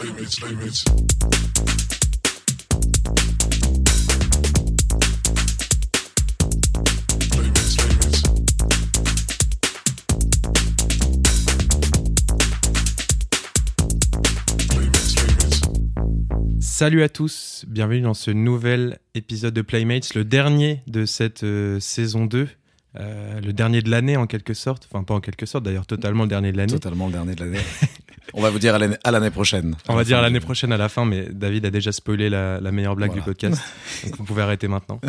Playmates, playmates. Playmates, playmates. Playmates, playmates. Salut à tous, bienvenue dans ce nouvel épisode de Playmates, le dernier de cette euh, saison 2, euh, le dernier de l'année en quelque sorte, enfin pas en quelque sorte d'ailleurs, totalement le dernier de l'année. Totalement le dernier de l'année. On va vous dire à l'année- à prochaine. On va À dire fin l'année prochaine à la fin, mais David a déjà spoilé la, la meilleure blague Voilà. du podcast, donc vous pouvez arrêter maintenant.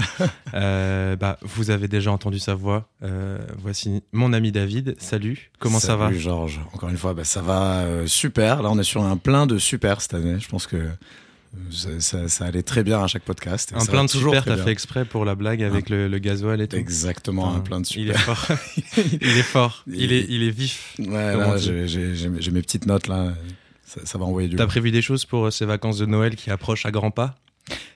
Euh, bah, vous avez déjà entendu sa voix, Euh, voici mon ami David, salut, comment ça va? Salut Georges, encore une fois, bah, ça va euh, super. Là, on est sur un plein de super cette année. Je pense que ça, ça- ça allait très bien à chaque podcast. Un plein de super, t'as bien. fait exprès pour la blague avec le, le gasoil et tout. Exactement, un Putain, plein de Il super. est fort, il est fort, il Il- est, il est vif. Ouais, j'ai mes petites notes là. Ça, ça va envoyer du. T'as prévu des choses pour euh, ces vacances de Noël qui approchent à grands pas?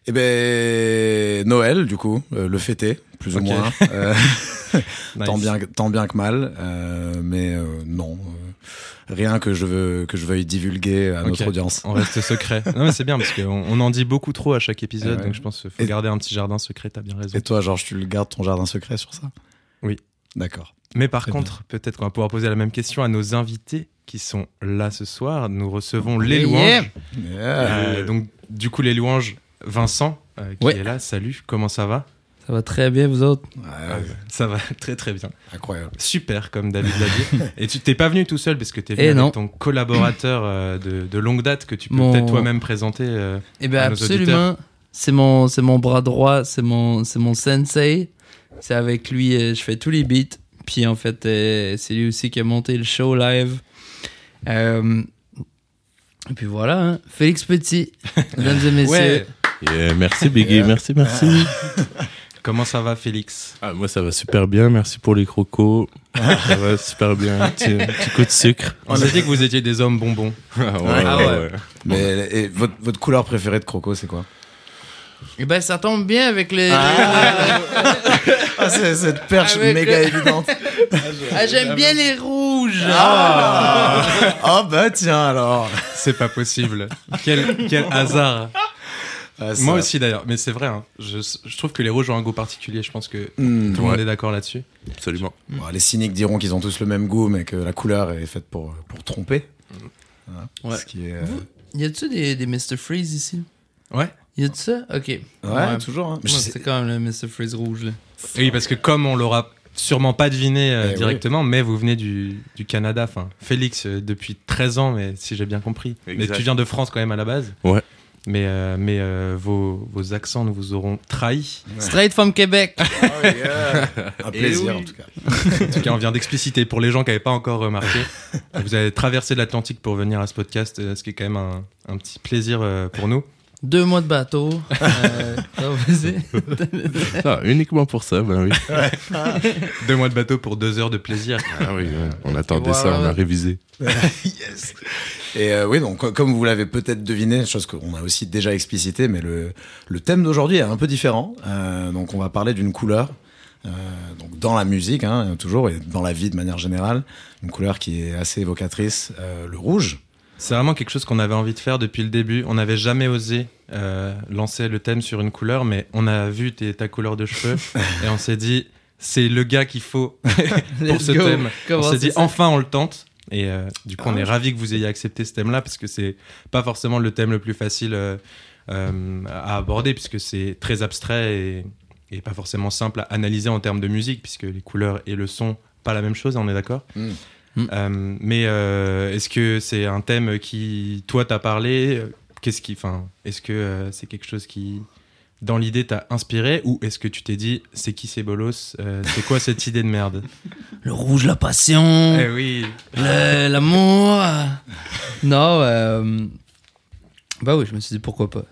Eh ben Noël, du coup, euh, le fêter, plus Ok. ou moins. Euh, tant Nice. bien, que- tant bien que mal. euh, mais euh, non, euh, rien que je veux que je veuille divulguer à notre audience. On reste secret. Non mais c'est bien parce qu'on on en dit beaucoup trop à chaque épisode, ouais. donc je pense qu'il faut Et- garder un petit jardin secret, t'as bien raison. Et toi, Georges, tu le gardes ton jardin secret sur ça? Oui. D'accord. Mais par Très contre, peut-être qu'on va pouvoir poser la même question à nos invités qui sont là ce soir. Nous recevons les Yeah. louanges. Yeah. Euh, donc du coup les louanges, Vincent euh, qui Ouais. est là. Salut, comment ça va? Ça va très bien, vous autres? Ouais, Ça va très très bien. incroyable. Super, comme David l'a dit. Et tu t'es pas venu tout seul parce que t'es venu Eh avec non. ton collaborateur euh, de, de longue date que tu peux Mon- peut-être toi-même présenter. euh, Eh bien, absolument. C'est mon, c'est mon bras droit, c'est mon, c'est mon sensei. C'est avec lui, euh, je fais tous les beats. Puis en fait, euh, c'est lui aussi qui a monté le show live. Euh, et puis voilà, hein. Félix Petit, mesdames et messieurs. Ouais. Yeah, merci Biggie, merci, merci. Comment ça va, Félix Ah, moi ça va super bien, merci pour les crocos. ça va super bien, un petit, un petit coup de sucre. On a dit que vous étiez des hommes bonbons. Ah ouais, Ah ouais, ouais. ouais. Mais et votre, votre couleur préférée de Croco, c'est quoi Eh ben, ça tombe bien avec les. Ah, c'est cette perche Avec méga le- évidente. Ah, j'aime bien les rouges. Ah, Ah, bah tiens alors. C'est pas possible. quel, quel hasard. Ah, ça- Moi aussi d'ailleurs, mais c'est vrai. hein. Je, je trouve que les rouges ont un goût particulier. Je pense que Hmm, tout le monde ouais. est d'accord là-dessus. Absolument. bon, les cyniques diront qu'ils ont tous le même goût, mais que la couleur est faite pour, pour tromper. Voilà. Ouais. Ce qui est, euh, Y a-tu des, des Mr. Freeze ici? Ouais. Y a-tu ça? Ok. Ouais, toujours. hein. Mais Ouais, c'est quand même le Mr. Freeze rouge, là. Oui, parce que comme on l'aura sûrement pas deviné euh, Eh oui. directement, mais vous venez du, du Canada. Enfin, Félix euh, depuis 13 ans, mais si j'ai bien compris. Mais Exact. tu viens de France quand même à la base. Ouais. Mais, euh, mais euh, vos, vos accents nous vous auront trahi. Straight from Québec. Un plaisir oui. en tout cas. En tout cas, on vient d'expliciter pour les gens qui n'avaient pas encore remarqué. Vous avez traversé l'Atlantique pour venir à ce podcast, euh, ce qui est quand même un, un petit plaisir euh, pour nous. Deux mois de bateau. Euh. Ah, uniquement pour ça, ben oui. Deux mois de bateau pour deux heures de plaisir. Ah oui, ouais. on attendait ça, on a révisé. yes. Et euh, oui, donc co- comme vous l'avez peut-être deviné, chose qu'on a aussi déjà explicité, mais le, le thème d'aujourd'hui est un peu différent. Euh, donc on va parler d'une couleur. euh, donc dans la musique, hein, toujours, et dans la vie de manière générale, une couleur qui est assez évocatrice, euh, le rouge. C'est vraiment quelque chose qu'on avait envie de faire depuis le début. On n'avait jamais osé euh, lancer le thème sur une couleur, mais on a vu tes- ta couleur de cheveux et on s'est dit, c'est le gars qu'il faut pour ce go. thème. Comment on s'est dit, enfin, on le tente. Et euh, du coup, Ah on est ouais. ravi que vous ayez accepté ce thème-là parce que c'est pas forcément le thème le plus facile euh, euh, à aborder puisque c'est très abstrait et, et pas forcément simple à analyser en termes de musique puisque les couleurs et le son, pas la même chose, on est d'accord Mm. Mm. Euh, Mais euh, est-ce que c'est un thème qui, toi, t'a parlé? Qu'est-ce qui, enfin, est-ce que euh, c'est quelque chose qui, dans l'idée, t'a inspiré? Ou est-ce que tu t'es dit, c'est qui ces bolos? Euh, C'est quoi cette idée de merde? Le rouge, la passion. Eh oui. L'amour. non, euh... Bah oui, je me suis dit pourquoi pas.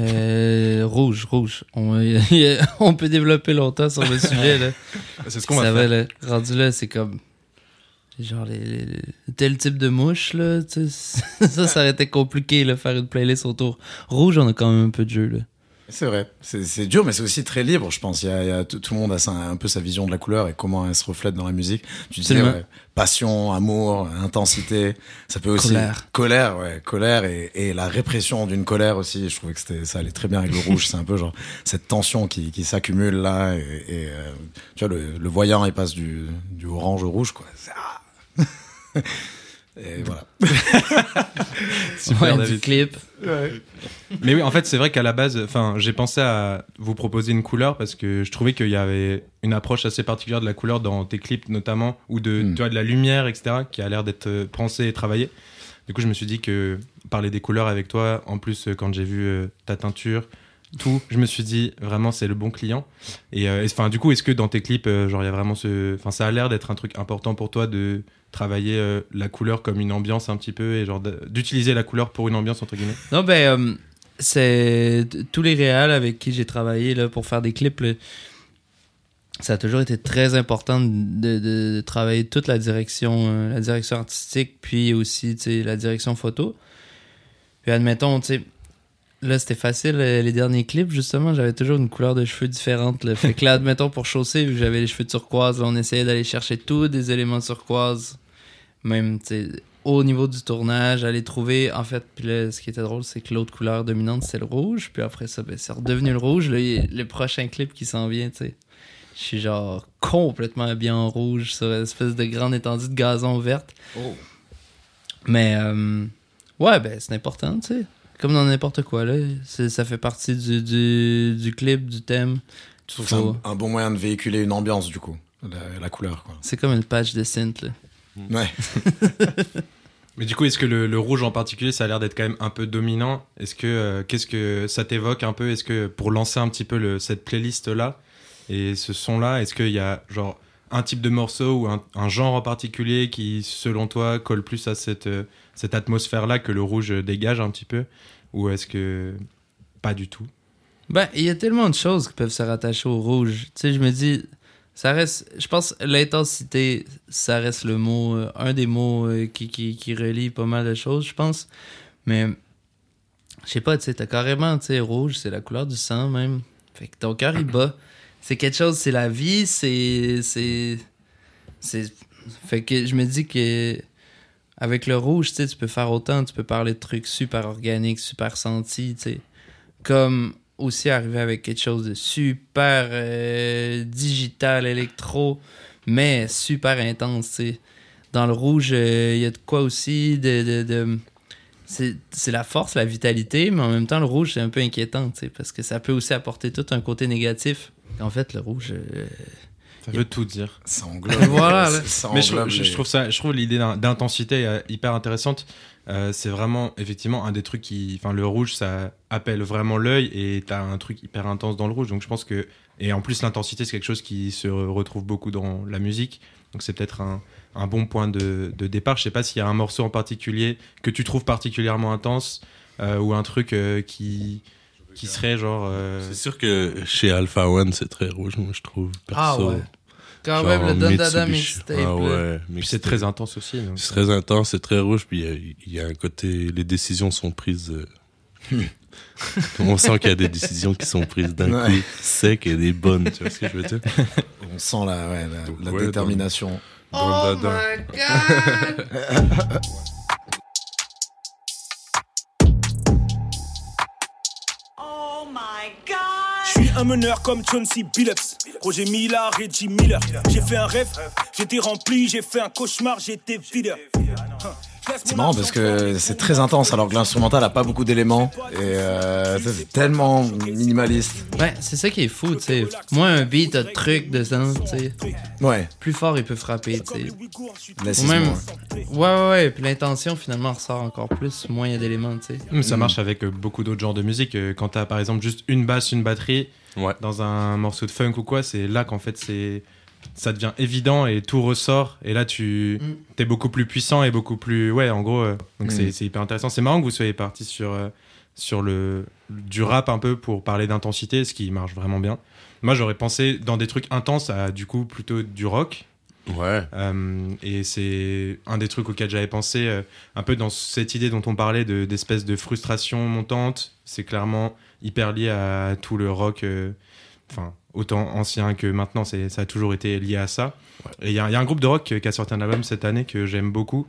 Euh, rouge, rouge. On, on peut développer longtemps sur le sujet. Là. C'est ce qu'on va faire. là. Rendu là, c'est comme. Genre, les, les- tel type de mouche, là. tu sais, ça, ça aurait été compliqué, là, faire une playlist autour. Rouge, on a quand même un peu de jeu, là. C'est vrai, c'est dur, mais c'est aussi très libre, je pense. Il y a, il y a- tout le monde a sa- un peu sa vision de la couleur et comment elle se reflète dans la musique. Tu disais, ouais, passion, amour, intensité. Ça peut aussi Colère. colère, ouais, colère et, et la répression d'une colère aussi. Je trouvais que c'était ça allait très bien avec le rouge. C'est un peu genre cette tension qui, qui s'accumule là et, et, euh, tu vois le, le voyant il passe du, du orange au rouge quoi. Et voilà. Super, Ouais, du David. clip. Mais oui, en fait, c'est vrai qu'à la base, enfin, j'ai pensé à vous proposer une couleur parce que je trouvais qu'il y avait une approche assez particulière de la couleur dans tes clips notamment, ou de, Mm. tu vois, de la lumière, etc., qui a l'air d'être pensée et travaillée. Du coup, je me suis dit que parler des couleurs avec toi, en plus, quand j'ai vu euh, ta teinture, tout, je me suis dit vraiment c'est le bon client. Et euh, enfin, du coup, est-ce que dans tes clips, euh, genre, il y a vraiment ce, enfin, ça a l'air d'être un truc important pour toi de travailler euh, la couleur comme une ambiance un petit peu et genre d'utiliser la couleur pour une ambiance entre guillemets? Non, ben, c'est tous les réals avec qui j'ai travaillé là, pour faire des clips. ça a toujours été très important de, travailler toute la direction, la direction artistique, puis aussi la direction photo. Puis admettons, tu sais, là c'était facile, euh, les derniers clips, justement, j'avais toujours une couleur de cheveux différente. Là. Fait que là, admettons, pour chausser, vu que j'avais les cheveux turquoise, là, on essayait d'aller chercher tous des éléments turquoise, même, tu au niveau du tournage, aller trouver, en fait, puis là, ce qui était drôle, c'est que l'autre couleur dominante, c'est le rouge, puis après ça, ben, c'est redevenu le rouge. Il- le prochain clip qui s'en vient, tu sais, je suis genre complètement habillé en rouge sur une espèce de grande étendue de gazon verte. Mais, euh, ouais, ben, c'est important, tu sais. Comme dans n'importe quoi, là. Ça fait partie du, du, du clip, du thème. Je trouve que c'est Faut- un, un bon moyen de véhiculer une ambiance du coup, la, la couleur quoi. C'est comme une page de synth, là. Ouais. Mais du coup, est-ce que le, le rouge en particulier, ça a l'air d'être quand même un peu dominant? Est-ce que euh, qu'est-ce que ça t'évoque un peu? Est-ce que pour lancer un petit peu le, cette playlist là et ce son là, est-ce qu'il y a genre un type de morceau ou un, un genre en particulier qui, selon toi, colle plus à cette euh, cette atmosphère là que le rouge dégage un petit peu Ou est-ce que pas du tout? Ben, il y a tellement de choses qui peuvent se rattacher au rouge. Tu sais, je me dis, ça reste. Je pense l'intensité, ça reste le mot, euh, un des mots euh, qui, qui, qui relie pas mal de choses, je pense. Mais, je sais pas, tu sais, t'as carrément, tu sais, rouge, c'est la couleur du sang même. Fait que ton cœur, il bat. C'est quelque chose, c'est la vie. C'est. C'est. Fait que je me dis que. Avec le rouge, tu peux faire autant, tu peux parler de trucs super organiques, super sentis, tu sais. Comme aussi arriver avec quelque chose de super euh, digital, électro, mais super intense, tu sais. Dans le rouge, euh, il y a de quoi aussi de... de, de- c'est la force, la vitalité, mais en même temps, le rouge, c'est un peu inquiétant, parce que ça peut aussi apporter tout un côté négatif. En fait, le rouge... euh, Ça veut tout dire. Ça englobe. Voilà, ça Mais je, englobe je- je les- trouve ça, je trouve l'idée d'in- d'intensité euh, hyper intéressante. Euh, c'est vraiment effectivement un des trucs qui, enfin, le rouge, ça appelle vraiment l'œil et t'as un truc hyper intense dans le rouge. Donc je pense que, et en plus l'intensité, c'est quelque chose qui se retrouve beaucoup dans la musique. Donc c'est peut-être un, un bon point de, de départ. Je sais pas s'il y a un morceau en particulier que tu trouves particulièrement intense euh, ou un truc euh, qui qui serait genre. euh, C'est sûr que chez Alpha One, c'est très rouge, moi, je trouve. Ah Perso. ouais. Quand Genre même, le Don Dada mixtape. Ah ouais. puis c'est très intense aussi. C'est très intense, c'est très rouge, puis il y a- il y, a un côté, les décisions sont prises. euh, On sent qu'il y a des décisions qui sont prises d'un Ouais. coup sec et des bonnes, tu vois ce que je veux dire? On sent la, ouais, la, la Ouais, détermination. Dada. Oh my god! Je suis un meneur comme Chauncey Billups, Roger Jim Miller. J'ai fait un rêve, j'étais rempli, j'ai fait un cauchemar, j'étais videur. C'est marrant parce que c'est très intense alors que l'instrumental a pas beaucoup d'éléments et euh, c'est tellement minimaliste. Ouais, c'est ça qui est fou, tu sais. Moi, un beat a de trucs dedans, tu sais. Ouais, Plus fort, il peut frapper, tu sais. Ou même- ouais. Ouais, ouais. Puis l'intention, finalement, ressort encore plus. Moins il y a d'éléments, tu sais. Mais ça marche avec beaucoup d'autres genres de musique. Euh, Quand t'as par exemple juste une basse, une batterie Ouais. dans un morceau de funk ou quoi, c'est là qu'en fait c'est ça devient évident et tout ressort. Et là tu Mm. t'es beaucoup plus puissant et beaucoup plus ouais en gros. euh, donc Mm. c'est c'est hyper intéressant. C'est marrant que vous soyez parti sur euh, sur le du rap un peu pour parler d'intensité, ce qui marche vraiment bien. Moi j'aurais pensé dans des trucs intenses à du coup plutôt du rock. Ouais. Euh, et c'est un des trucs auxquels j'avais pensé, euh, un peu dans cette idée dont on parlait de- d'espèce de, frustration montante. C'est clairement hyper lié à tout le rock, euh, enfin, autant ancien que maintenant, c'est- ça a toujours été lié à ça. Et il y, a il y a un groupe de rock qui a sorti un album cette année que j'aime beaucoup,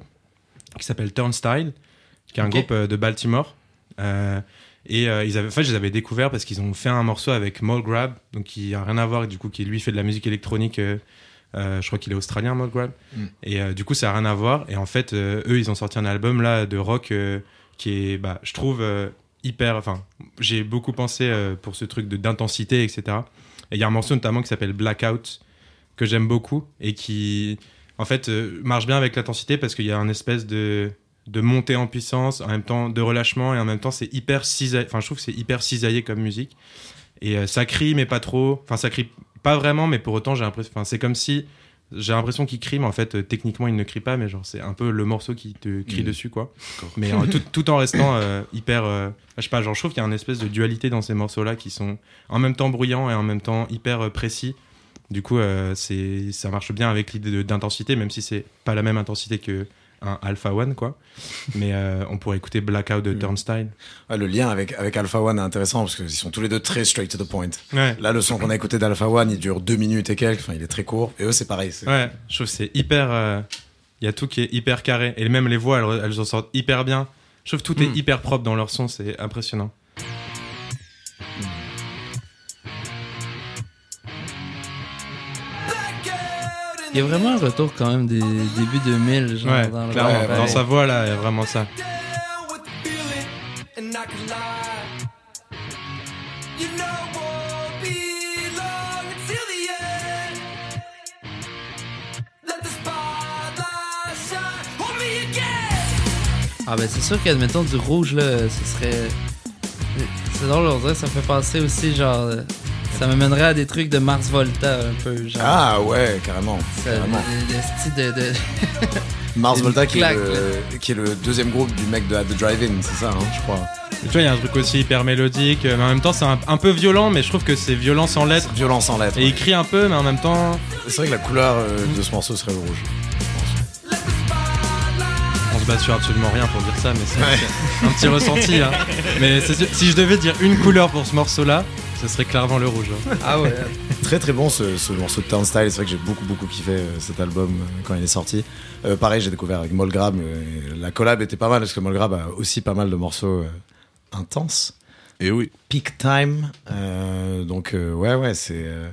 qui s'appelle Turnstile, qui est un groupe euh, de Baltimore. Euh, et euh, ils avaient, en fait, je les avais découverts parce qu'ils ont fait un morceau avec Mole Grab, donc qui a rien à voir, et du coup, qui lui fait de la musique électronique. euh, euh, je crois qu'il est australien, Mole Grab. Mm. Et euh, du coup, ça a rien à voir. Et en fait, euh, eux, ils ont sorti un album là de rock qui est, bah, je trouve, hyper. Enfin, j'ai beaucoup pensé euh, pour ce truc d'intensité, etc. Et il y a un morceau notamment qui s'appelle Blackout que j'aime beaucoup et qui, en fait, euh, marche bien avec l'intensité parce qu'il y a un espèce de de montée en puissance, en même temps de relâchement et en même temps c'est hyper cisaillé. Enfin, je trouve que c'est hyper cisaillé comme musique. Et euh, ça crie mais pas trop. Enfin, ça crie pas vraiment, mais pour autant j'ai l'impression. Enfin, c'est comme si j'ai l'impression qu'il crie, mais en fait euh, techniquement il ne crie pas, mais genre c'est un peu le morceau qui te crie Mhm. dessus quoi. Mais euh, tout, tout en restant euh, hyper. euh, je sais pas, genre je trouve qu'il y a une espèce de dualité dans ces morceaux là qui sont en même temps bruyants et en même temps hyper précis. Du coup, c'est ça marche bien avec l'idée d'intensité, même si c'est pas la même intensité que un Alpha One quoi. Mais euh, on pourrait écouter Blackout de Mhm. Turnstile. Ouais, le lien avec, avec Alpha One est intéressant parce qu'ils sont tous les deux très straight to the point. Ouais. Là, le son qu'on a écouté d'Alpha One, il dure deux minutes et quelques. Enfin, il est très court. Et eux, c'est pareil. Ouais, je trouve que c'est hyper. euh, Il y a tout qui est hyper carré. Et même les voix, elles, elles en sortent hyper bien. Je trouve que tout Mm. est hyper propre dans leur son, c'est impressionnant. Il y a vraiment un retour quand même des débuts 2000, genre Ouais, dans le clairement. rap, dans ouais. sa voix, là, il y a vraiment ça. Ah ben c'est sûr qu'admettons du rouge là, ce serait... C'est drôle, on dirait que ça me fait penser aussi genre... Ça m'amènerait à des trucs de Mars Volta un peu, genre... Ah ouais, carrément. ça- carrément. le- le style de... de- Mars Volta, qui est, le, qui est le deuxième groupe du mec de At the Drive-In, c'est ça, hein, je crois. Et tu vois, il y a un truc aussi hyper mélodique, euh, mais en même temps, c'est un, un peu violent, mais je trouve que c'est violent sans lettres. Violence en lettres. Et il crie un peu, mais en même temps, C'est vrai que la couleur euh, de ce morceau serait le rouge. on se base sur absolument rien pour dire ça, mais c'est un petit ressenti. hein. Mais si je devais dire une couleur pour ce morceau-là, ce serait clairement le rouge. hein. Ah ouais. Très très bon ce, ce morceau de Turnstile, c'est vrai que j'ai beaucoup beaucoup kiffé euh, cet album euh, quand il est sorti. Euh, pareil, j'ai découvert avec Molgrab, la collab était pas mal parce que Molgrab a aussi pas mal de morceaux euh, intenses. Et oui. Peak Time, euh, donc euh, ouais ouais c'est euh,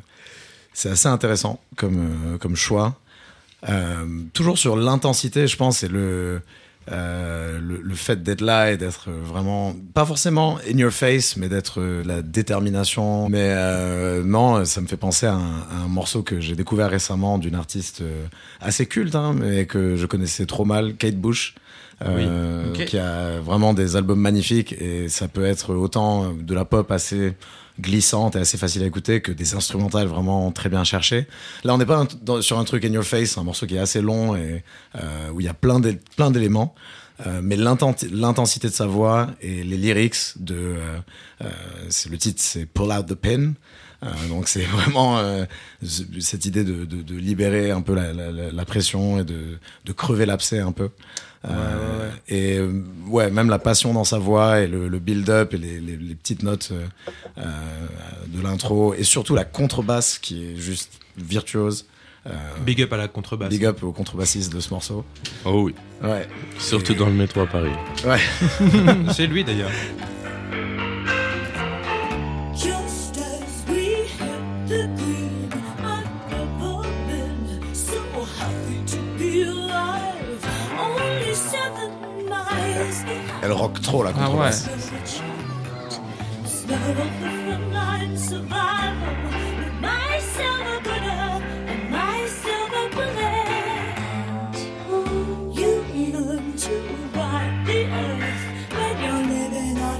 c'est assez intéressant comme euh, comme choix. Euh, toujours sur l'intensité, je pense, et le, euh, le le fait d'être là et d'être vraiment pas forcément in your face, mais d'être euh, la détermination. Mais euh, non, ça me fait penser à un, à un morceau que j'ai découvert récemment d'une artiste assez culte, hein, mais que je connaissais trop mal, Kate Bush. euh, qui a vraiment des albums magnifiques et ça peut être autant de la pop assez glissante et assez facile à écouter que des instrumentales vraiment très bien cherchées. Là, on n'est pas sur un truc in your face, un morceau qui est assez long et euh, où il y a plein d'é- plein d'éléments. Euh, mais l'inten- l'intensité de sa voix et les lyrics de euh, le titre c'est Pull Out the Pen donc c'est vraiment cette idée de, libérer un peu la pression et de, de crever l'abcès un peu Euh, et euh, ouais même la passion dans sa voix et le, le build-up et les, les, les petites notes euh, de l'intro et surtout la contrebasse qui est juste virtuose Euh, Big up à la contrebasse. big up au contrebassiste de ce morceau Oh oui. ouais Surtout dans le métro à Paris. ouais C'est lui d'ailleurs.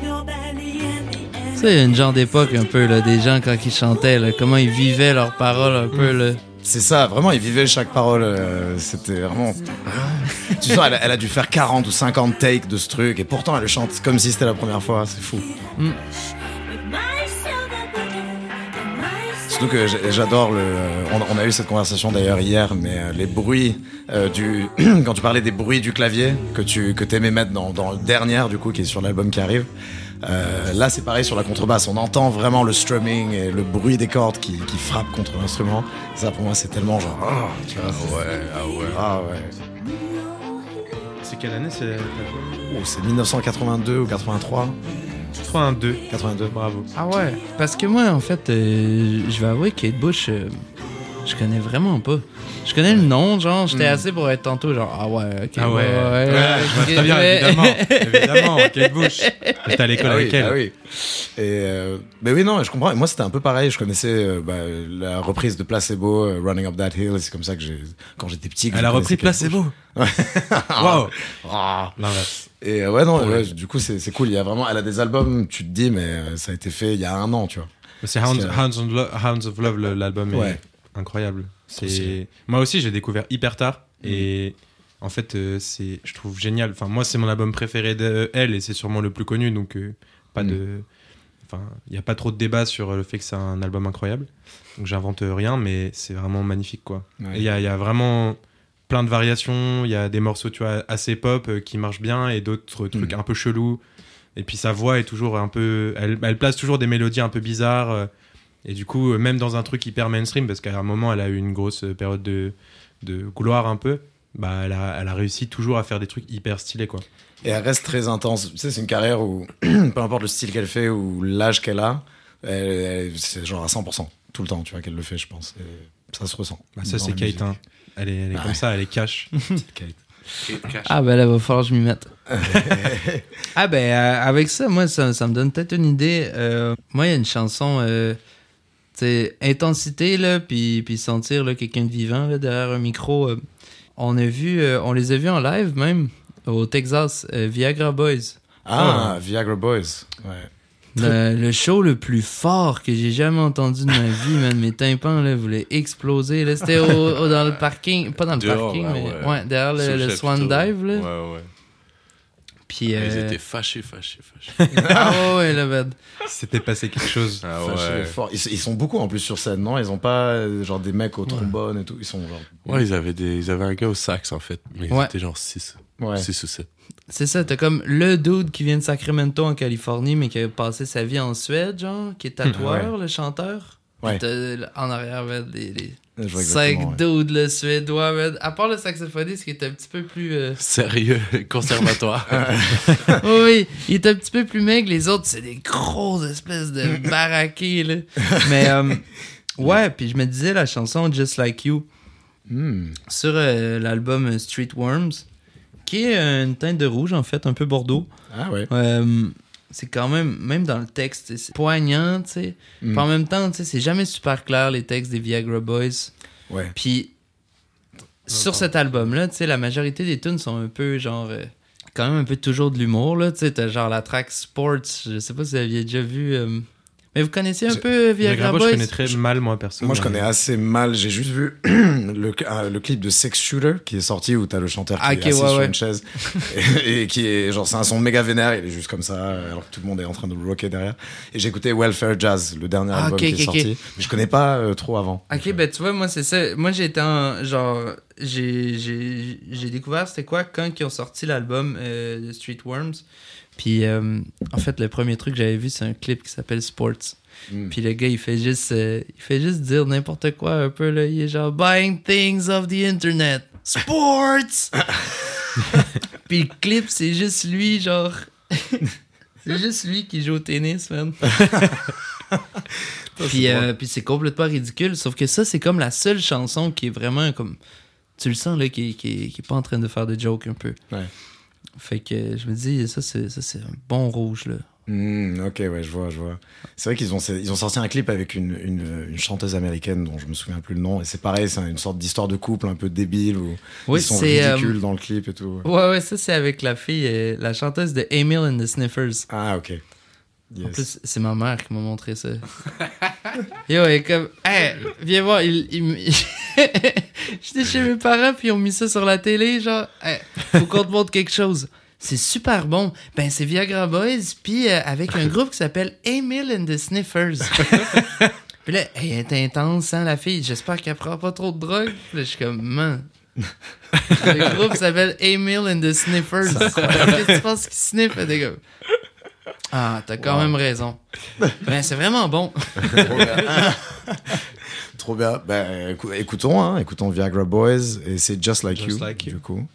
Your belly and the end. Tu sais, il y a une genre d'époque un peu, là, des gens quand ils chantaient, là, comment ils vivaient leurs paroles un peu, là. C'est ça, vraiment, il vivait chaque parole. euh, C'était vraiment. tu sens, elle, a- elle a dû faire 40 ou 50 takes de ce truc, et pourtant elle le chante comme si c'était la première fois, c'est fou. Surtout que j'adore le. euh, On, a eu cette conversation d'ailleurs hier, mais euh, les bruits euh, du. quand tu parlais des bruits du clavier que tu que aimais mettre dans, dans le dernier, du coup, qui est sur l'album qui arrive. euh, là, c'est pareil sur la contrebasse. On entend vraiment le strumming et le bruit des cordes qui, qui frappent contre l'instrument. Ça, pour moi, c'est tellement genre. oh, tu vois, c'est- Ouais, ah ouais. ah ouais. C'est quelle année c'est Oh, c'est 1982 ou 83 82. 82. Bravo. Ah ouais? Parce que moi, en fait, euh, je vais avouer Kate Bush, euh, je connais vraiment pas. Je connais le nom, genre, j'étais assez pour être tantôt, genre, ah ouais, ok. Ah ouais. ouais, Ouais, ouais, je vois ok, très bien, ouais. évidemment. évidemment, Kate Bush. J'étais à l'école Ah oui, avec elle. ah oui. Et euh, mais oui, non, je comprends. Et moi, c'était un peu pareil. Je connaissais euh, bah, la reprise de Placebo, euh, Running Up That Hill. et C'est comme ça que j'ai, quand j'étais petit. que Elle a repris Placebo. Bush. Waouh. Ah. L'inverse. Et euh, ouais, non, ouais, du coup, c'est, c'est cool. Il y a vraiment, elle a des albums. Tu te dis, mais euh, ça a été fait il y a un an, tu vois. C'est Hounds, Hounds of Love, Hounds of Love, le- l'album Ouais. est incroyable. C'est moi aussi j'ai découvert hyper tard et en fait euh, c'est je trouve génial. Enfin moi c'est mon album préféré de elle et c'est sûrement le plus connu donc euh, pas Mm. de enfin il y a pas trop de débat sur le fait que c'est un album incroyable. Donc j'invente rien mais c'est vraiment magnifique quoi. Ouais. Il y a, y a vraiment plein de variations. Il y a des morceaux, tu vois, assez pop euh, qui marchent bien et d'autres trucs Mhm. un peu chelous. Et puis sa voix est toujours un peu. Elle, elle place toujours des mélodies un peu bizarres. Et du coup, euh, même dans un truc hyper mainstream, parce qu'à un moment, elle a eu une grosse euh, période de, de gloire un peu, bah, elle, a, elle a réussi toujours à faire des trucs hyper stylés, quoi. Et elle reste très intense. Tu sais, c'est une carrière où, peu importe le style qu'elle fait ou l'âge qu'elle a, elle- elle- c'est genre à 100% tout le temps, tu vois, qu'elle le fait, je pense. Et ça se ressent. Bah, ça, c'est Kate. hein. Elle est, elle est Ah comme ouais. ça, elle est cash. Kate. Ah ben là, va falloir que je m'y mette. ah ben euh, avec ça, moi, ça, ça me donne peut-être une idée. Euh, moi, il y a une chanson, euh, tu sais, intensité, là, puis, puis sentir là, quelqu'un de vivant là, derrière un micro. euh. on a vu, euh, on les a vus en live même, au Texas, euh, Viagra Boys. Ah, Viagra Boys. Ouais. Le, le show le plus fort que j'ai jamais entendu de ma vie, man. Mes tympans, là, voulaient exploser. Là, c'était au, au- dans le parking, pas dans le Dehors, parking, mais ouais. ouais, derrière le, le Swan. Dive, là. Ouais, ouais. Puis, Ils euh, étaient fâchés, fâchés, fâchés. ah ouais, ouais, là, bad. C'était passé quelque chose. Ah Fâché, ouais. fort. Ils, ils sont beaucoup en plus sur scène, non? Ils ont pas euh, genre des mecs au trombone et tout. Ils sont genre. Ouais, ils avaient, des, ils avaient un gars au sax, en fait. Mais Ouais. ils étaient genre 6. Ouais. 6 ou 7. C'est ça, t'as comme le dude qui vient de Sacramento en Californie, mais qui a passé sa vie en Suède, genre, qui est tatoueur, le chanteur. Ouais. En arrière, les, les Je vois cinq ouais. dudes, le suédois, man. À part le saxophoniste qui est un petit peu plus. euh, Sérieux, conservatoire. oui, oui, il est un petit peu plus maigre. Les autres, c'est des grosses espèces de baraqués, là. Mais, euh, ouais, puis je me disais la chanson Just Like You Hmm. sur euh, l'album Street Worms, qui est une teinte de rouge, en fait, un peu bordeaux. Ah ouais. C'est quand même, même dans le texte, c'est poignant, tu sais. Mm. En même temps, tu sais, c'est jamais super clair, les textes des Viagra Boys. Ouais. Puis sur cet album-là, tu sais, la majorité des tunes sont un peu genre. euh, quand même un peu toujours de l'humour, là. Tu sais, t'as genre la track Sports. Je sais pas si vous aviez déjà vu. euh, Mais vous connaissez un peu Viagra Boys je connais très mal, moi, perso. Moi, je connais assez mal. J'ai juste vu le, euh, le clip de Sex Shooter qui est sorti où t'as le chanteur qui Ah, est assis ouais, sur ouais. une chaise et, et qui est genre c'est un son méga vénère. Il est juste comme ça alors que tout le monde est en train de le rocker derrière. Et j'ai écouté Welfare Jazz, le dernier Ah, album qui est sorti. Mais je connais pas euh, trop avant. Ok, ben tu vois, moi c'est ça. Moi j'ai été en. Genre, j'ai- j'ai j'ai découvert c'était quoi quand ils ont sorti l'album euh, Street Worms? Puis euh, en fait, le premier truc que j'avais vu, c'est un clip qui s'appelle Sports. Mm. Puis le gars, il fait juste, euh, il fait juste dire n'importe quoi un peu là. Il est genre buying things off the internet, sports. Puis le clip, c'est juste lui, genre, c'est juste lui qui joue au tennis, man. puis euh, puis c'est complètement ridicule. Sauf que ça, c'est comme la seule chanson qui est vraiment comme, tu le sens là, qui, qui, qui est pas en train de faire de joke un peu. Ouais. Fait que je me dis, ça c'est ça c'est un bon rouge là. Hmm, ok, ouais, je vois, je vois. C'est vrai qu'ils ont, ils ont sorti un clip avec une, une, une chanteuse américaine dont je me souviens plus le nom. Et c'est pareil, c'est une sorte d'histoire de couple un peu débile où Oui, ils sont c'est, euh, ridicules dans le clip et tout. Ouais, ouais, ça c'est avec la fille, euh, la chanteuse de Emil and the Sniffers. Ah, ok. Yes. En plus, c'est ma mère qui m'a montré ça. Yo, elle est comme, hey, viens voir, il, il J'étais chez mes parents, puis ils ont mis ça sur la télé, genre, hey, faut qu'on te montre quelque chose. C'est super bon. Ben, c'est Viagra Boys, puis euh, avec un groupe qui s'appelle Emil and the Sniffers. Puis là, elle est intense, hein, la fille. J'espère qu'elle prend pas trop de drogue. Puis là, je suis comme, man. le groupe s'appelle Emil and the Sniffers. Qu'est-ce que tu penses qu'ils sniffent? Ah, t'as quand même raison. Ben, c'est vraiment bon. Trop bien. Trop bien. Ben, écou- écoutons, hein, écoutons Viagra Boys et c'est Just Like Just You, Like You. du coup.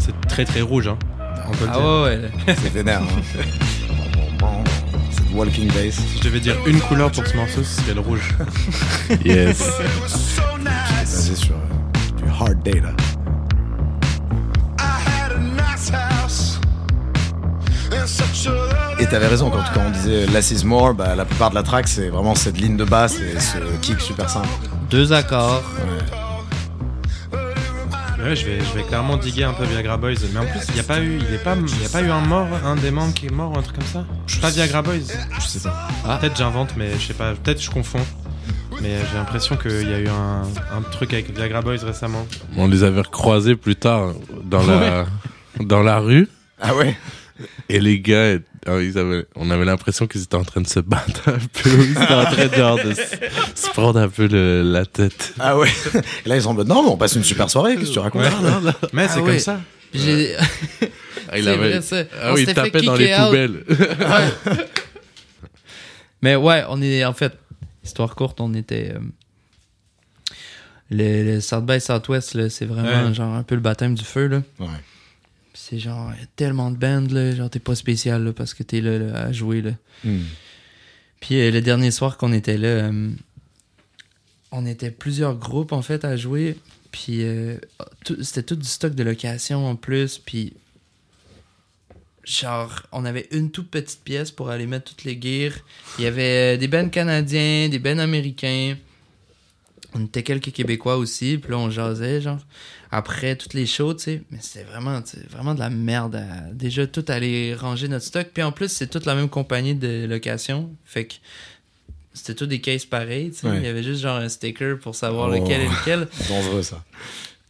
C'est très très rouge, hein. On peut le Ah dire. ouais, ouais. C'est vénère. Hein. Walking bass. Si je devais dire une couleur pour ce morceau, ce serait le rouge. Yes. basé sur euh, du hard data. Et t'avais raison quand, quand on disait Less is more, bah, la plupart de la track c'est vraiment cette ligne de basse et ce kick super simple. Deux accords. Ouais, je vais, je vais clairement diguer un peu Viagra Boys. Mais en plus, il n'y a pas eu, il est pas, il y a pas eu un mort, un des membres qui est mort ou un truc comme ça. Pas Viagra Boys. Je sais pas. Peut-être j'invente, mais je sais pas. Peut-être je confonds. Mais j'ai l'impression qu'il y a eu un, un truc avec Viagra Boys récemment. On les avait recroisés plus tard dans la, dans la rue. Ah ouais Et les gars, ils avaient, on avait l'impression qu'ils étaient en train de se battre un peu. Ils étaient en train de, genre, de se, se prendre un peu le- la tête. Ah ouais Et là ils sont en mode non, mais on passe une super soirée, qu'est-ce que tu racontes? Mais Ah c'est ouais. comme ça. J'ai- Ah, il C'est avait- vrai, ça. ah oui, il tapait dans les out. poubelles. Mais ouais, on est en fait, histoire courte, on était. euh, le, le South by Southwest, c'est vraiment Ouais. genre un peu le baptême du feu. Là. Ouais. C'est genre il y a tellement de bands, là, genre t'es pas spécial là, parce que t'es là, là, à jouer. Là. Hmm. Puis euh, le dernier soir qu'on était là, euh, on était plusieurs groupes en fait à jouer. Puis euh, c'était tout du stock de location en plus. Puis genre, on avait une toute petite pièce pour aller mettre toutes les gears. Il y avait des bands canadiens, des bands américains. On était quelques Québécois aussi. Puis là, on jasait, genre. Après toutes les shows, tu sais. Mais c'était vraiment, vraiment de la merde à déjà tout aller ranger notre stock. Puis en plus, c'est toute la même compagnie de location. Fait que c'était tout des cases pareilles, tu sais. Ouais. Il y avait juste genre un sticker pour savoir Oh. lequel est lequel. Dangereux ça.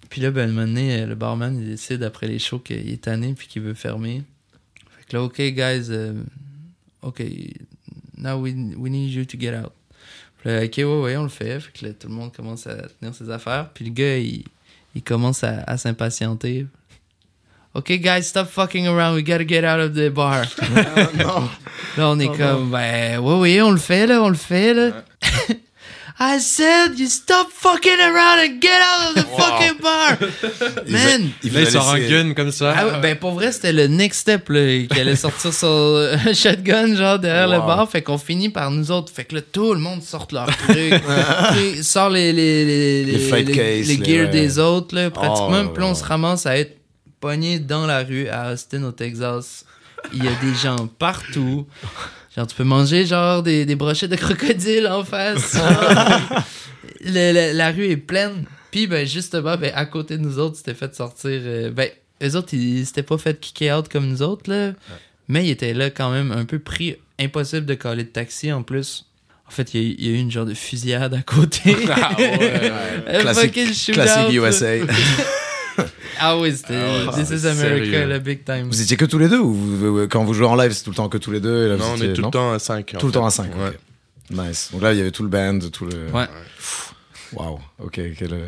Puis là, ben, un moment donné, euh, le barman, il décide après les shows qu'il est tanné puis qu'il veut fermer. Fait que là, OK, guys, euh, OK, now we, we need you to get out. Là, OK, ouais, ouais, on le fait. Fait que là, tout le monde commence à tenir ses affaires. Puis le gars, il, il commence à, à s'impatienter. OK, guys, stop fucking around. We gotta get out of the bar. Là, on est comme, ben, oui, oui, on le fait, là, on le fait, là. I said, you stop fucking around and get out of the fucking bar. Man. Il il sort un gun comme ça. Ah ben, pour vrai, c'était le next step, là, qui allait sortir son un shotgun, genre, derrière le Wow. bar. Fait qu'on finit par nous autres. Fait que là, tout le monde sort leur truc. Puis, sort les, les, les, Les fight les, case, les les- gears ouais. des autres, là, pratiquement. Oh, Puis là, on se ramasse à être pogné dans la rue à Austin, au Texas. Il y a des gens partout. Genre, tu peux manger, genre, des, des brochettes de crocodile en face. Le- le- la rue est pleine. Puis, ben, justement, ben, à côté de nous autres, c'était fait sortir. euh, ben, eux autres, ils s'étaient pas fait kicker out comme nous autres, là. Mais ils étaient là quand même un peu pris. Impossible de coller de taxi en plus. En fait, il y, a eu- il y a eu une genre de fusillade à côté. Ah ouais. Classique, classique. USA. Ah oui, c'était Ah ouais, This is c'est America, sérieux. le big time. Vous étiez que tous les deux ou vous- quand vous jouez en live c'est tout le temps que tous les deux et là, vous Non, on étiez- est tout le temps à 5. Tout le temps à 5. Ouais. Nice. Donc là il y avait tout le band, tout le. Ouais. Waouh. Ok. Quelle, euh,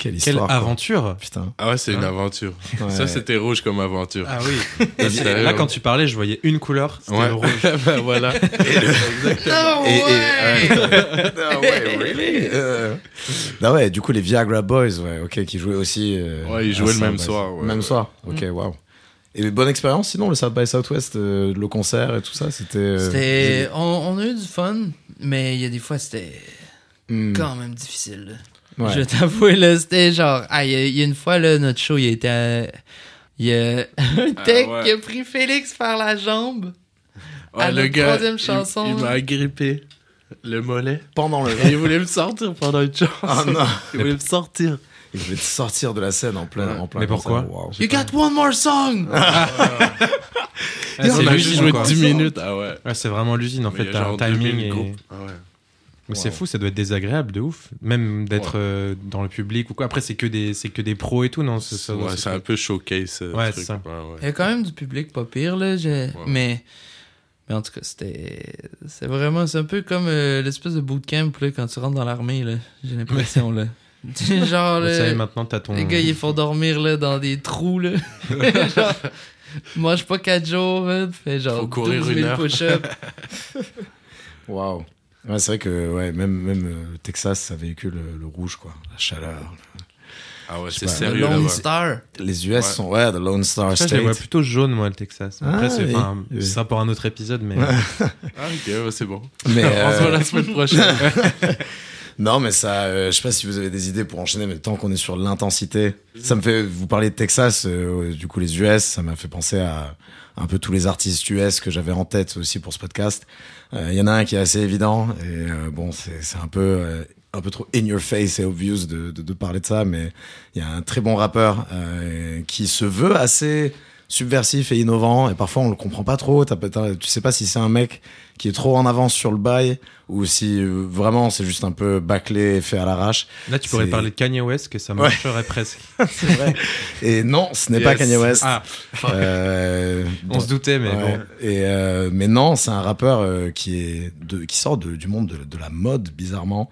quelle Quelle histoire. quoi. aventure Putain. Ah ouais, c'est une aventure. Ouais. Ça, c'était rouge comme aventure. Ah oui. Là, hein. quand tu parlais, je voyais une couleur. C'était Ouais. le rouge. ben voilà. Oh, Et- et- ouais! Ah ouais, really? Euh, Ah ouais, du coup, les Viagra Boys, ouais, ok, qui jouaient aussi. euh, Ouais, ils jouaient le South même by- soir, ouais, même soir, ok, waouh. Et bonne expérience sinon, le South by Southwest, euh, le concert et tout ça, c'était. euh, C'était... On, on a eu du fun, mais il y a des fois, c'était hmm, quand même difficile. Ouais. Je t'avoue, là, c'était genre... Ah, il y, a- il y a une fois, là, notre show, il était... à- Il y a un tech ouais. qui a pris Félix par la jambe. Ouais, À le gars, troisième il- chanson, il, là. m'a agrippé le mollet. Pendant le. Il voulait me sortir pendant une chanson. Ah non, Il voulait me sortir. il voulait te sortir de la scène en plein. En plein Mais pourquoi waouh. You got one more song! Ah, on c'est a juste l'usine, joué quoi. 10 minutes. Ah ouais. Ouais, c'est vraiment l'usine en Mais fait. il T'as un timing 2000 et. Ah ouais. Mais c'est Wow. fou, ça doit être désagréable de ouf, même d'être euh, dans le public ou quoi. Après, c'est que des, c'est que des pros et tout, non c'est ça, Ouais, c'est c'est un peu showcase. Ouais, truc. c'est ça. Ouais, ouais. Il y a quand même du public pas pire, là. Mais, mais en tout cas, c'était. C'est vraiment. C'est un peu comme euh, l'espèce de bootcamp, là, quand tu rentres dans l'armée, là. J'ai l'impression, là. Genre, là, savez, maintenant, t'as ton. les gars, ils font dormir, là, dans des trous, là. genre, mange pas 4 jours, man. Fais genre Faut courir 12 une 000 heure. push-ups. Waouh. Ouais, c'est vrai que ouais, même, même euh, le Texas, ça véhicule le, le rouge, quoi. La chaleur. Ah ouais, c'est sérieux Le Lone là-bas. Star. Les US Ouais. sont, ouais, the Lone Star Ça, je les vois State. plutôt jaune, moi, le Texas. Après, Ah, c'est, oui. enfin, Oui. ce sera pour un autre épisode, mais. Ah ok, ouais, c'est bon. Mais, On se euh, voit la semaine prochaine. Non, mais ça, euh, je sais pas si vous avez des idées pour enchaîner, mais tant qu'on est sur l'intensité, ça me fait, vous parlez de Texas, euh, du coup les US, ça m'a fait penser à un peu tous les artistes US que j'avais en tête aussi pour ce podcast. Euh, Il y en a un qui est assez évident, et euh, bon, c'est c'est un peu euh, un peu trop in your face et obvious de, de, de parler de ça, mais il y a un très bon rappeur euh, qui se veut assez subversif et innovant, et parfois on le comprend pas trop. T'as- t'as- tu sais pas si c'est un mec qui est trop en avance sur le bail ou si euh, vraiment c'est juste un peu bâclé et fait à l'arrache. Là, tu pourrais parler de Kanye West, que ça marcherait presque. C'est vrai. Et non, ce n'est Yes. pas Kanye West. Ah, Euh, on se doutait, mais ouais. bon. Et euh, mais non, c'est un rappeur qui est de, qui sort de- du monde de, de la mode bizarrement.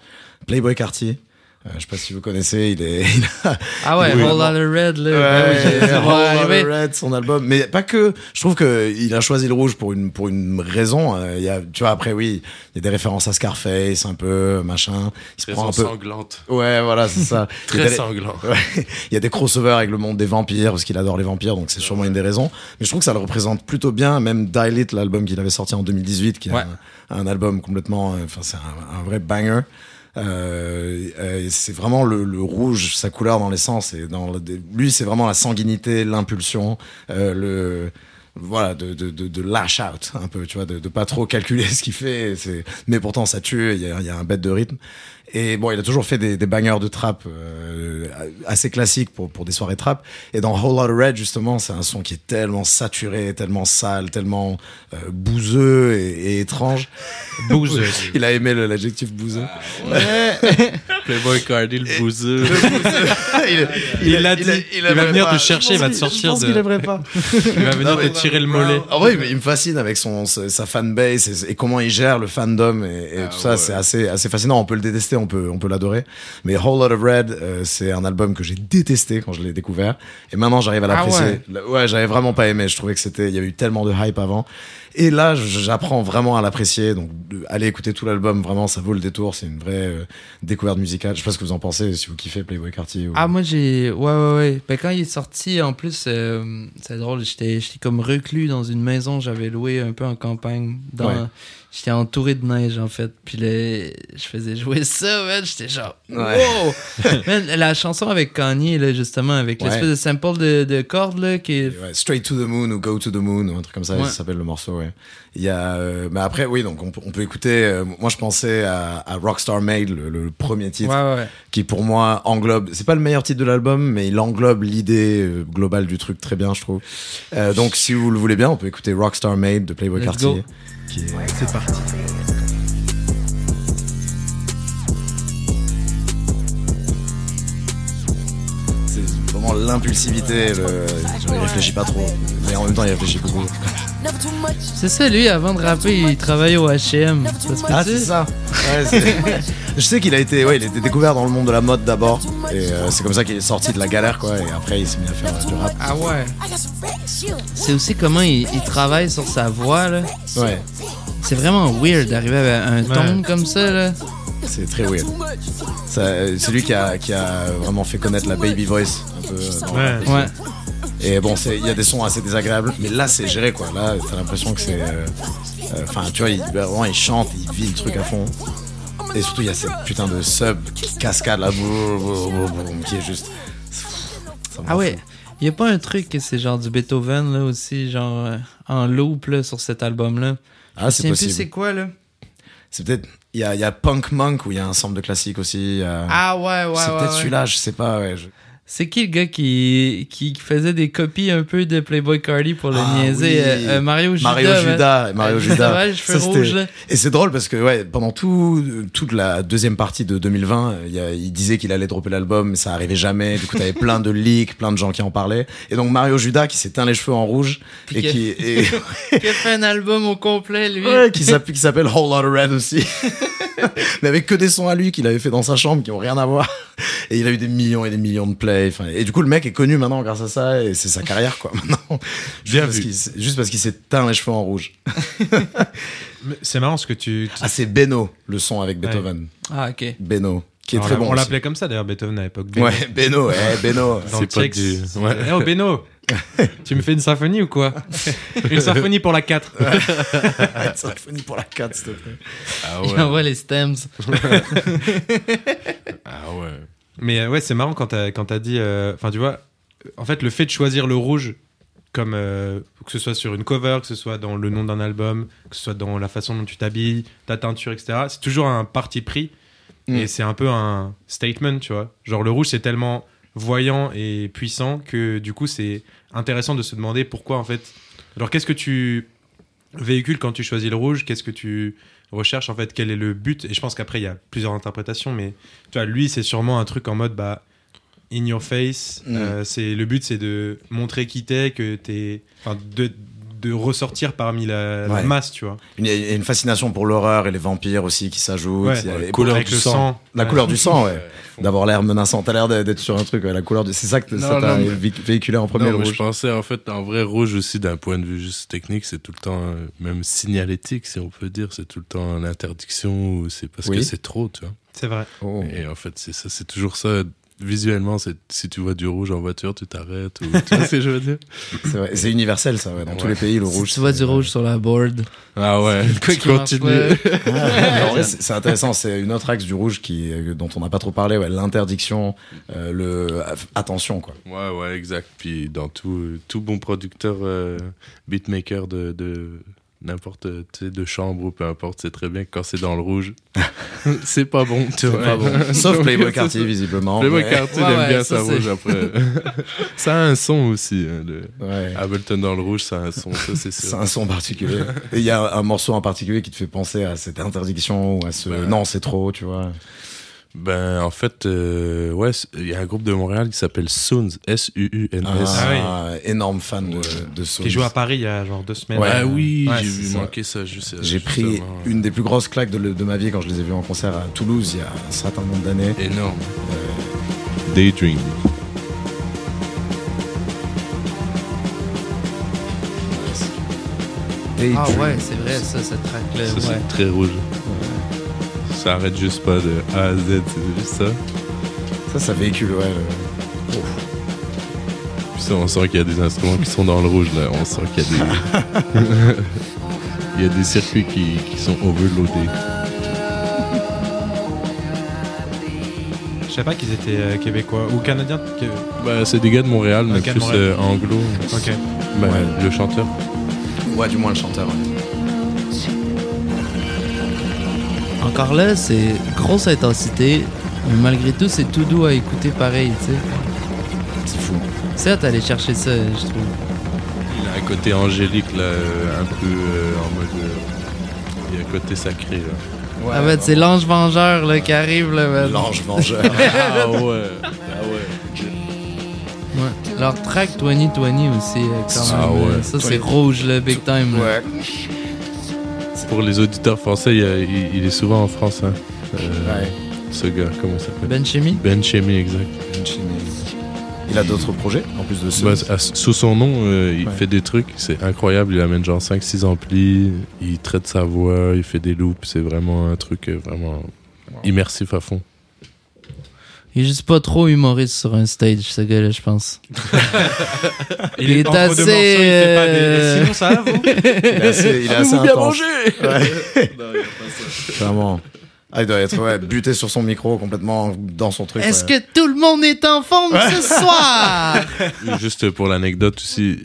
Playboy Cartier. Euh, je sais pas si vous connaissez, il est. il a- Ah ouais, Oui. Whole Lotta Red, là. Ouais, Over arriver. Red, son album. Mais pas que. Je trouve que il a choisi le rouge pour une pour une raison. Euh, Il y a, tu vois, après oui, il y a des références à Scarface, un peu machin. Il se prend un peu. sanglante. Ouais, voilà, c'est ça. Très des- sanglant. Ouais. Il y a des crossovers avec le monde des vampires parce qu'il adore les vampires, donc c'est sûrement une des raisons. Mais je trouve que ça le représente plutôt bien. Même Dilate, l'album qu'il avait sorti en 2018, qui est Ouais. un, un album complètement, euh, enfin c'est un, un vrai banger. Euh, euh, c'est vraiment le, le rouge, sa couleur dans l'essence. Et dans le- lui, c'est vraiment la sanguinité, l'impulsion, euh, le voilà de, de, de, de lash out un peu tu vois de, de pas trop calculer ce qu'il fait mais pourtant ça tue il y y a un bête de rythme et bon il a toujours fait des, des bangers de trap euh, assez classiques pour, pour des soirées trap et dans Whole Lotta Red justement c'est un son qui est tellement saturé tellement sale tellement euh, bouseux et, et étrange Bouse. il a aimé l'adjectif bouseux Playboy Cardi, le bouseux. il, Il l'a dit. Il va venir pas. te chercher, il va te sortir qu'il- Je pense de- qu'il aimerait pas. Il va venir Non, te tirer le mollet. En vrai, il me fascine avec son, sa sa fanbase et, et comment il gère le fandom et, et Ah tout ça. ouais. C'est assez, assez fascinant. On peut le détester, on peut, on peut l'adorer. Mais Whole Lot of Red, euh, c'est un album que j'ai détesté quand je l'ai découvert. Et maintenant, j'arrive à Ah l'apprécier. ouais, j'avais vraiment pas aimé. Je trouvais que c'était, il y a eu tellement de hype avant. Et là, j'apprends vraiment à l'apprécier. Donc, de- allez écouter tout l'album. Vraiment, ça vaut le détour. C'est une vraie euh, découverte musicale. Je sais pas ce que vous en pensez, si vous kiffez Playboy Cartier. Ou... Ah, moi, j'ai. Ouais, ouais, ouais. Ben, quand il est sorti, en plus, euh, c'est drôle, j'étais j'étais comme reclus dans une maison, j'avais loué un peu en campagne. Dans... Ouais. J'étais entouré de neige, en fait. Puis là, je faisais jouer ça, man. J'étais genre. Ouais. Wow! Man, la chanson avec Kanye, là, justement, avec Ouais. l'espèce de sample de, de cordes, là, qui est. Ouais, Straight to the Moon ou Go to the Moon ou un truc comme ça, ça s'appelle le morceau. Ouais. Il y a, euh, mais après, oui, donc on, peut- on peut écouter. euh, moi, je pensais à, à Rockstar Made, le, le premier titre, qui pour moi englobe. C'est pas le meilleur titre de l'album, mais il englobe l'idée euh, globale du truc très bien, je trouve. Euh, donc, si vous le voulez bien, on peut écouter Rockstar Made de Playboy Cartier. go. Est, C'est parti. L'impulsivité. Le, je réfléchis pas trop, mais en même temps, il réfléchit beaucoup. C'est ça, lui, avant de rapper, il travaillait au HM. Ah, c'est ça. Ouais, je sais qu'il a été, ouais, il a été découvert dans le monde de la mode d'abord, et euh, c'est comme ça qu'il est sorti de la galère, quoi. Et après, il s'est mis à faire euh, du rap. Ah ouais. C'est aussi comment il, il travaille sur sa voix, là. Ouais, C'est vraiment weird d'arriver à un ton comme ça, là. C'est très weird. Euh, C'est lui qui a, qui a vraiment fait connaître la baby voice. Un peu, euh, Ouais. Ouais. Et bon, c'est- il y a des sons assez désagréables, mais là, c'est géré, quoi. Là, t'as l'impression que c'est, euh, euh, enfin, tu vois, il, vraiment, il chante, il vit le truc à fond. Et surtout, il y a cette putain de sub qui cascade là, boum, boum, boum, boum, qui est juste. Ah ouais. fou. Y a pas un truc que c'est genre du Beethoven, là, aussi, genre, euh, en loop, là, sur cet album-là? Ah, Je c'est sais plus possible. c'est quoi, là. C'est peut-être. Il y a, il y a Punk Monk où il y a un sample de classique aussi. euh, Ah ouais, ouais, c'est ouais. peut-être ouais. celui-là, je sais pas. Ouais, je- C'est qui le gars qui, qui faisait des copies un peu de Playboy Cardi pour le Ah, niaiser? oui. euh, euh, Mario Judas. Mario. Judas, Mario Euh, Judas. Rouges, là. Et c'est drôle parce que ouais, pendant tout, toute la deuxième partie de 2020, il, y a- il disait qu'il allait dropper l'album, mais ça arrivait jamais. Du coup, t'avais plein de leaks, plein de gens qui en parlaient. Et donc Mario Judas qui s'est teint les cheveux en rouge Puis et qui, et, Qui a fait un album au complet, lui. ouais, qui s'appelle qui s'appelle Whole Lotta Red aussi. Mais avec que des sons à lui qu'il avait fait dans sa chambre qui ont rien à voir. Et il a eu des millions et des millions de plays. Enfin, et du coup, le mec est connu maintenant grâce à ça et c'est sa carrière quoi maintenant. Juste Bien parce vu. qu'il s'est- juste parce qu'il s'est teint les cheveux en rouge. Mais C'est marrant ce que tu. Ah, c'est Beno, le son avec Beethoven. Ah, ok. Beno, qui est Alors, très on bon. On l'appelait comme ça d'ailleurs, Beethoven à l'époque. Beno. Ouais, Beno, eh, Beno. C'est pas du- ouais. Eh oh Beno Tu me fais une symphonie ou quoi Une symphonie pour la 4. Symphonie pour la 4, s'il te plaît. Ah Il ouais. envoie les stems. Ah ouais. Mais euh, ouais, c'est marrant quand t'as quand t'as dit. euh, Enfin, tu vois, en fait, le fait de choisir le rouge, comme euh, que ce soit sur une cover, que ce soit dans le nom d'un album, que ce soit dans la façon dont tu t'habilles, ta teinture, etc. C'est toujours un parti pris. Mm. Et c'est un peu un statement, tu vois. Genre, le rouge, c'est tellement voyant et puissant que du coup, c'est intéressant de se demander pourquoi, en fait. Alors, qu'est-ce que tu véhicules quand tu choisis le rouge? Qu'est-ce que tu recherches, en fait? Quel est le but? Et je pense qu'après, il y a plusieurs interprétations, mais tu vois, lui, c'est sûrement un truc en mode, bah, in your face. Mm. Euh, c'est le but, c'est de montrer qui t'es, que t'es, enfin, de, de ressortir parmi la, la Ouais. masse, tu vois. Il y a une fascination pour l'horreur et les vampires aussi qui s'ajoutent. Ouais. Il y a Ouais, les- couleur du sang. sang. La Ouais. couleur du sang, ouais. D'avoir l'air menaçant. T'as l'air d'être sur un truc, ouais, la couleur du. C'est ça que ça t'a mais- véhiculé en premier, Non, le mais je rouge. pensais en fait en vrai rouge aussi d'un point de vue juste technique, c'est tout le temps euh, même signalétique si on peut dire, c'est tout le temps l'interdiction ou c'est parce Oui. que c'est trop, tu vois. C'est vrai. Oh. Et en fait, c'est ça, c'est toujours ça. Visuellement, c'est si tu vois du rouge en voiture, tu t'arrêtes. Ou... tu vois ce que je veux dire? C'est vrai. C'est universel, ça, ouais. Dans tous les pays, le Si rouge. tu vois du rouge sur la board. Ah ouais, Quoi tu continues. Ah, en vrai, c'est c'est intéressant. C'est une autre axe du rouge qui, euh, dont on n'a pas trop parlé, ouais. L'interdiction, euh, le, attention, quoi. Ouais, ouais, exact. Puis dans tout, tout bon producteur, euh, beatmaker de, de n'importe, tu sais, de chambre ou peu importe, c'est très bien que quand c'est dans le rouge, c'est pas bon, tu C'est vois. pas bon. Sauf Playboy Cartier, visiblement. Playboy mais- Cartier, Ouais, il aime ouais, bien ça, rouge après. ça a un son aussi. Hein, le... Ouais. Ableton dans le rouge, ça a un son, ça c'est un son particulier. Et il y a un morceau en particulier qui te fait penser à cette interdiction ou à ce Ouais. non, c'est trop, tu vois. Ben, en fait, euh, ouais, il y a un groupe de Montréal qui s'appelle Soons, S-U-U-N-S. Ah, énorme fan de, de Soul. Qui joue à Paris il y a genre deux semaines. Ouais. Ah oui, Ouais, j'ai vu ça. manquer ça juste. J'ai pris une des plus grosses claques de, de ma vie quand je les ai vus en concert à Toulouse il y a un certain nombre d'années. Énorme. Daydream. Ah ouais, c'est vrai, ça, cette track-là. Ça, Ouais. c'est très rouge. Ça arrête juste pas de A à Z, c'est juste ça. Ça, ça véhicule, ouais. le- Puis ça, on sent qu'il y a des instruments qui sont dans le rouge, là. On sent qu'il y a des. Il y a des circuits qui, qui sont overloadés. Je savais pas qu'ils étaient euh, québécois ou canadiens. que- Bah, c'est des gars de Montréal, mais de plus Montréal. euh, anglo. Ok. Bah, Ouais. Le chanteur. Ouais, du moins le chanteur. ouais. Encore là, c'est grosse intensité, mais malgré tout, c'est tout doux à écouter pareil, tu sais. C'est fou. C'est hâte d'aller chercher ça, je trouve. Il a un côté angélique, là, euh, un peu euh, en mode. euh, il y a un côté sacré, là. ah ben, c'est l'ange vengeur là, qui arrive là. man. L'ange vengeur. ah ouais. Ah ouais. Ouais. Leur track 2020 aussi, quand Ah même. ouais. euh, Ça, c'est rouge, là, big time. là. Pour les auditeurs français, il, est souvent en France, hein. Euh, Ouais. Ce gars, comment il s'appelle? Ben Chimie Ben Chemi, exact. Il a d'autres projets en plus de ce. Bah, sous son nom, euh, il Ouais. fait des trucs, c'est incroyable. Il amène genre 5-6 amplis, il traite sa voix, il fait des loops. C'est vraiment un truc euh, vraiment immersif à fond. Il est juste pas trop humoriste sur un stage, ce gars-là, je pense. Il, est assez, morceaux, il fait pas des. euh, Sinon, ça va, vous il est assez, il est assez intense. Ouais. Non, il y a pas ça. Vraiment. Ah, il doit être ouais, buté sur son micro, complètement dans son truc. Est-ce ouais. que tout le monde est en forme ce soir? Juste pour l'anecdote aussi,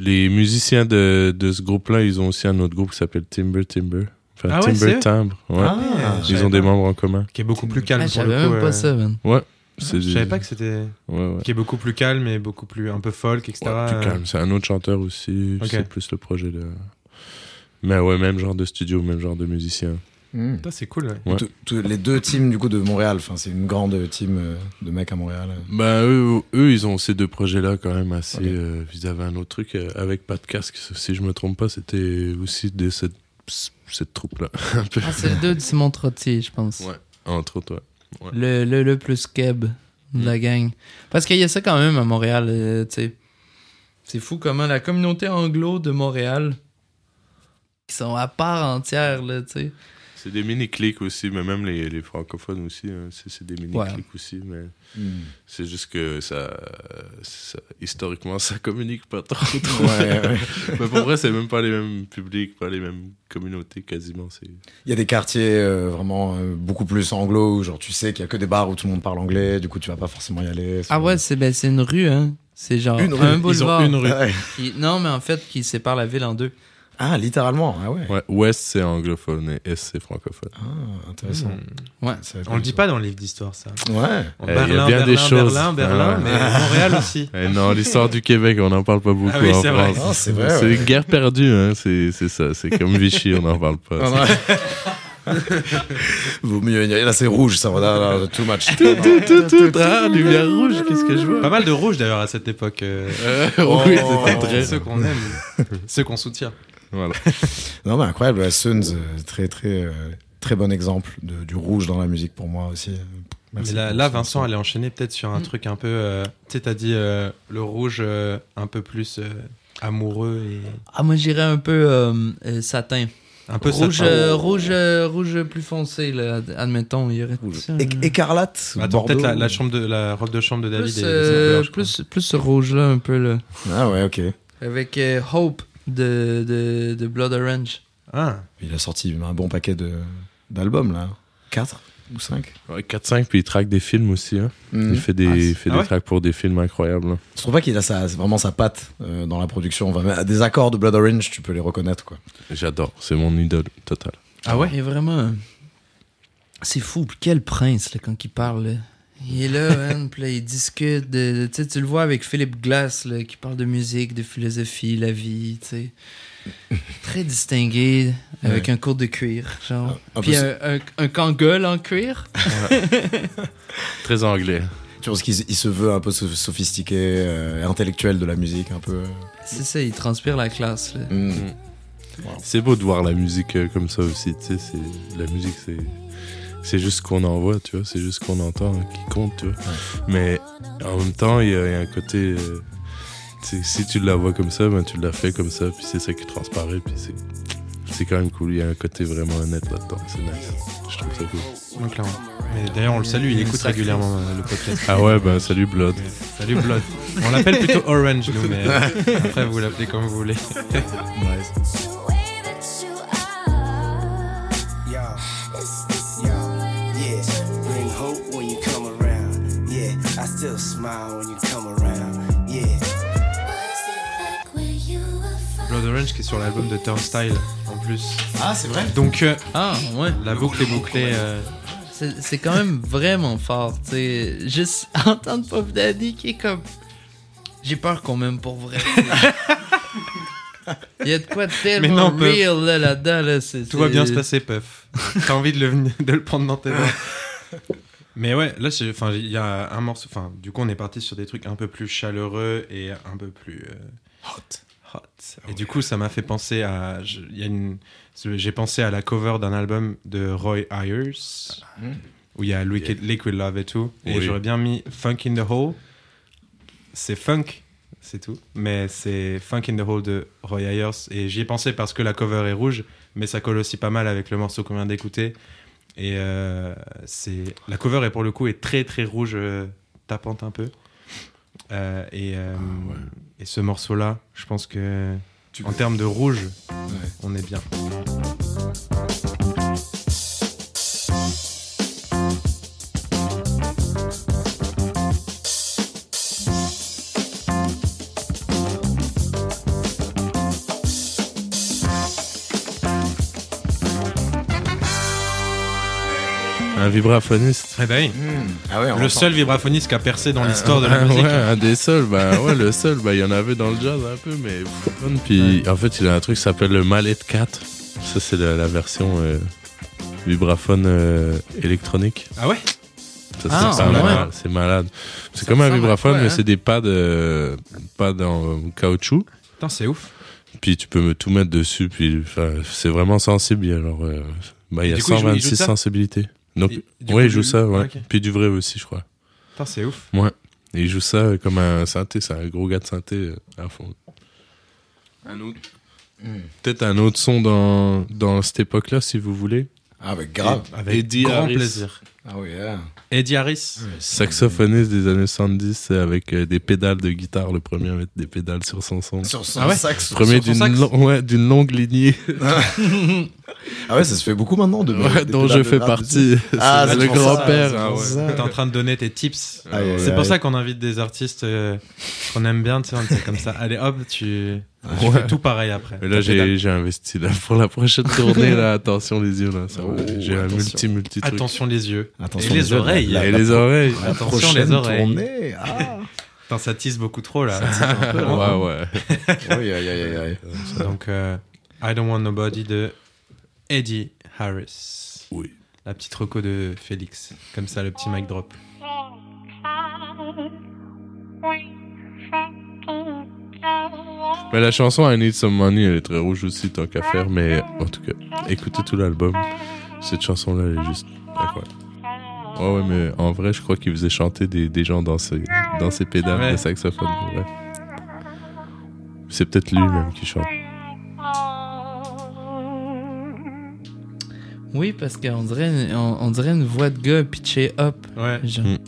les musiciens de, de ce groupe-là, ils ont aussi un autre groupe qui s'appelle Timber Timber. Enfin, Ah ouais, Timber Timbre. Ouais. Ah, ils ont des membres en commun. Qui est beaucoup plus Ah, calme je pour le coup. même pas euh, ça, man. C'est Je savais pas que c'était. Ouais, ouais. Qui est beaucoup plus calme et beaucoup plus un peu folk, etc. Ouais, plus calme. C'est un autre chanteur aussi. C'est plus le projet de. Mais ouais, même genre de studio, même genre de musicien. Putain, c'est cool. ouais. Les deux teams du coup de Montréal, enfin c'est une grande team euh, de mecs à Montréal. Bah, eux, eux, ils ont ces deux projets-là quand même assez. Ok. euh, ils avaient un autre truc euh, avec pas de casque. Si je me trompe pas, c'était aussi de cette, cette troupe-là. Ah, c'est le deux de Simon Trottier, je pense. Ouais, entre autres, ouais. Ouais. Le, le, le plus keb de la gang. Parce qu'il y a ça quand même à Montréal, euh, tu sais. C'est fou comment la communauté anglo de Montréal, qui sont à part entière, là, tu sais. C'est des mini-clics aussi, mais même les, les francophones aussi, hein, c'est des mini-clics aussi, mais Hmm. c'est juste que ça, ça- historiquement, ça communique pas trop. trop. Ouais, ouais. mais pour vrai, c'est même pas les mêmes publics, pas les mêmes communautés quasiment. Il y a des quartiers euh, vraiment euh, beaucoup plus anglo où genre tu sais qu'il y a que des bars où tout le monde parle anglais, du coup tu vas pas forcément y aller. Ah ouais, c'est ben, c'est une rue, hein. C'est genre Une rue. un Ils ont boulevard. une rue. Qui- non, mais en fait, qui sépare la ville en deux. Ah littéralement, ah ouais. ouais, Ouest c'est anglophone et Est c'est francophone. Ah, intéressant. Ouais. Ça va être On le dit pas dans le livre d'histoire, ça. Ouais. Eh, il y a Berlin, bien Berlin, des choses. Berlin, Berlin, Ah ouais. mais Montréal aussi. Eh non, l'histoire du Québec, on n'en parle pas beaucoup Ah oui, en c'est vrai. France. C'est vrai, C'est ouais. une guerre perdue, hein. c'est c'est ça. C'est comme Vichy, on n'en parle pas. Ah, ouais. Vaut mieux ignorer. Là c'est rouge, ça va. Là, là, too much. tout, tout, tout. Ah, lumière rouge, qu'est-ce que je vois? Pas mal de rouge d'ailleurs à cette époque. euh, Oh. Oui, Oh. c'était très. Ceux qu'on aime, ceux qu'on soutient. Voilà. Non mais incroyable, la Suns, euh, très très euh, très bon exemple de, du rouge dans la musique pour moi aussi. Merci Mais là, là. Vincent, elle est enchaînée peut-être sur un Mm. truc un peu. euh, tu sais, t'as dit euh, le rouge euh, un peu plus euh, amoureux et Ah, moi, j'irais un peu euh, euh, satin. un peu rouge, satin. euh, rouge, euh, rouge plus foncé, là. ad- Admettons, il y aurait Rouge. ça, É- écarlate, Attends, Bordeaux. peut-être la, la chambre de la robe de chambre de David. plus, euh, plus, plus ce rouge-là, un peu, là. Ah ouais, ok. Avec euh, Hope de, de, de Blood Orange. Ah, Il a sorti un bon paquet de d'albums là. 4 ou 5 Ouais, 4-5, puis il traque des films aussi. Hein. Hmm. Il fait des, Ah, il fait ah des ouais tracks pour des films incroyables. hein. Je trouve pas qu'il a sa, vraiment sa patte euh, dans la production? Enfin, des accords de Blood Orange, tu peux les reconnaître quoi. J'adore, c'est mon idole total. ah ouais Et vraiment, c'est fou. Quel prince, là, quand il parle. Il est là, man, puis là, il discute. De, tu le vois avec Philippe Glass, là, qui parle de musique, de philosophie, la vie, tu sais. Très distingué, avec un court de cuir, genre. Un Puis un, un, un kangol en cuir. Très anglais. Tu penses qu'il se- il se veut un peu so- sophistiqué, euh, intellectuel de la musique un peu? C'est ça, il transpire la classe, là. Hmm. C'est beau de voir la musique euh, comme ça aussi. Tu sais, la musique, c'est. C'est juste ce qu'on envoie, tu vois. C'est juste ce qu'on entend hein, qui compte, tu vois. Mais en même temps, il y, a il y a un côté. euh, si tu la vois comme ça, ben, tu l'as fait comme ça, puis c'est ça qui transparaît, puis c'est. C'est quand même cool. Il y a un côté vraiment honnête là-dedans. C'est nice. Je trouve ça cool. Donc, clairement. Mais D'ailleurs, on le salue, il écoute régulièrement euh, le podcast. Ah ouais, ben salut Blood. Salut Blood. On l'appelle plutôt Orange, nous, mais après, vous l'appelez comme vous voulez. The smile when you come around. Yeah. Blood Orange qui est sur l'album de Turnstile en plus. Ah, c'est vrai Donc, euh, Ah, ouais. la boucle est bouclée. euh, C'est c'est quand même vraiment fort, tu sais. Juste entendre Puff Daddy qui est comme. J'ai peur qu'on m'aime pour vrai. Il y a de quoi de tellement Mais non, Puff. real là, là-dedans. Là, c'est- Tout va bien se passer, Puff. T'as envie de le, de le prendre dans tes mains. Mais ouais, là, enfin, il y a un morceau. Enfin, du coup, on est parti sur des trucs un peu plus chaleureux et un peu plus euh, Hot. hot. Et du coup, ça m'a fait penser à. je- il y a une- J'ai pensé à la cover d'un album de Roy Ayers Mm. où il y a Liquid, Liquid Love et tout. Et j'aurais bien mis Funk in the Hole. C'est funk, c'est tout. Mais c'est Funk in the Hole de Roy Ayers. Et j'y ai pensé parce que la cover est rouge, mais ça colle aussi pas mal avec le morceau qu'on vient d'écouter. Et euh, c'est la cover est pour le coup est très très rouge, euh, tapante un peu. Euh, et, euh, et ce morceau-là, je pense que en termes de rouge, on est bien. Un vibraphoniste. Eh ben oui. Ah ouais, on Le seul vibraphoniste qui a percé dans l'histoire de la Ouais, musique. Ouais, un des seuls. Bah, ouais, le seul. Bah, il y en avait dans le jazz un peu, mais. Puis, en fait, il a un truc qui s'appelle le Mallet 4. Ça, c'est la, la version euh, vibraphone euh, électronique. Ah ouais? Ça, Ah, c'est malade. C'est malade. C'est Ça comme un vibraphone, mais hein? c'est des pads, euh, pads en caoutchouc. Putain, c'est ouf. Puis tu peux me tout mettre dessus. Puis c'est vraiment sensible. il y a Alors, euh, bah, il y a du coup, il joue- il joue 126 ça sensibilités. Donc, Et- du ouais, coup, il joue ça. Ouais. Puis du vrai aussi, je crois. Putain, c'est ouf. Et il joue ça comme un synthé, c'est un gros gars de synthé euh, à fond. Un autre. Peut-être un autre son dans, dans cette époque-là, si vous voulez. Ah, bah, grave. Avec Eddie grand Harris. plaisir. Ah oui, yeah. Eddie Harris. Saxophoniste des années 70 c'est avec euh, des pédales de guitare. Le premier à mettre des pédales sur son son. Sur son Ah ouais sax. Premier d'une ouais, d'une longue lignée Ah ouais, ça se fait beaucoup maintenant. De, ouais, dont je fais partie. Ah, C'est le grand-père. T'es en train de donner tes tips. C'est pour ça qu'on invite des artistes euh, qu'on aime bien, tu sais, comme ça. Allez hop, tu, tu Ouais. fais tout pareil après. Mais là, j'ai j'ai investi là, pour la prochaine tournée. Là, attention les yeux. là. Oh, J'ai un attention. multi multi truc. Attention les yeux. Attention, Et les yeux, oreilles. la- Et la- les oreilles. la Attention, prochaine les oreilles. tournée. Ah. Putain, ça tease beaucoup trop là. Ouais, ouais. Oui, aïe, aïe, aïe, aïe. Donc, euh, I Don't Want Nobody de Eddie Harris. Oui. La petite reco de Félix. Comme ça, le petit mic drop. Mais la chanson I Need Some Money, elle est très rouge aussi, tant qu'à faire. Mais en tout cas, écoutez tout l'album. Cette chanson-là, elle est juste incroyable. Ouais, ouais, mais en vrai, je crois qu'il faisait chanter des, des gens dans ses, dans ses pédales Ouais. de saxophone. C'est peut-être lui-même qui chante. Oui, parce qu'on dirait, une- on, on dirait une voix de gars pitchée up. Ouais. Genre. Mm.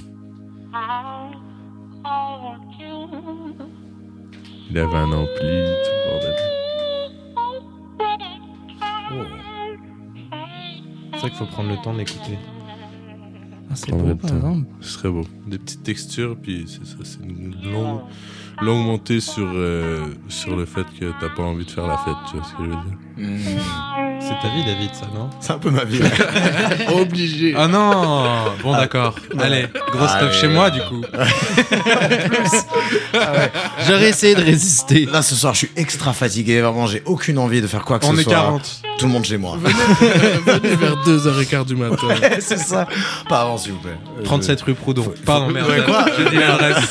Il avait un ampli, tout le bordel. C'est vrai qu'il faut prendre le temps d'écouter. Ah, c'est beau, par exemple. Ce serait beau. Des petites textures, puis c'est ça, c'est une longue, longue montée sur, euh, sur le fait que t'as pas envie de faire la fête, tu vois ce que je veux dire? C'est ta vie, David, ça, non? C'est un peu ma vie. Obligé. Ah non Bon, d'accord. Allez, gros stuff Allez. chez moi, du coup. J'aurais essayé de résister. Là, ce soir, je suis extra fatigué. Vraiment, j'ai aucune envie de faire quoi que On ce est soit. 40. Tout le monde chez moi. Venez vers 2h15 du matin. c'est ça. Pas avant, s'il vous plaît. Euh, 37 rue Proudhon. Pardon, merde. Ouais, quoi J'ai dit l'adresse.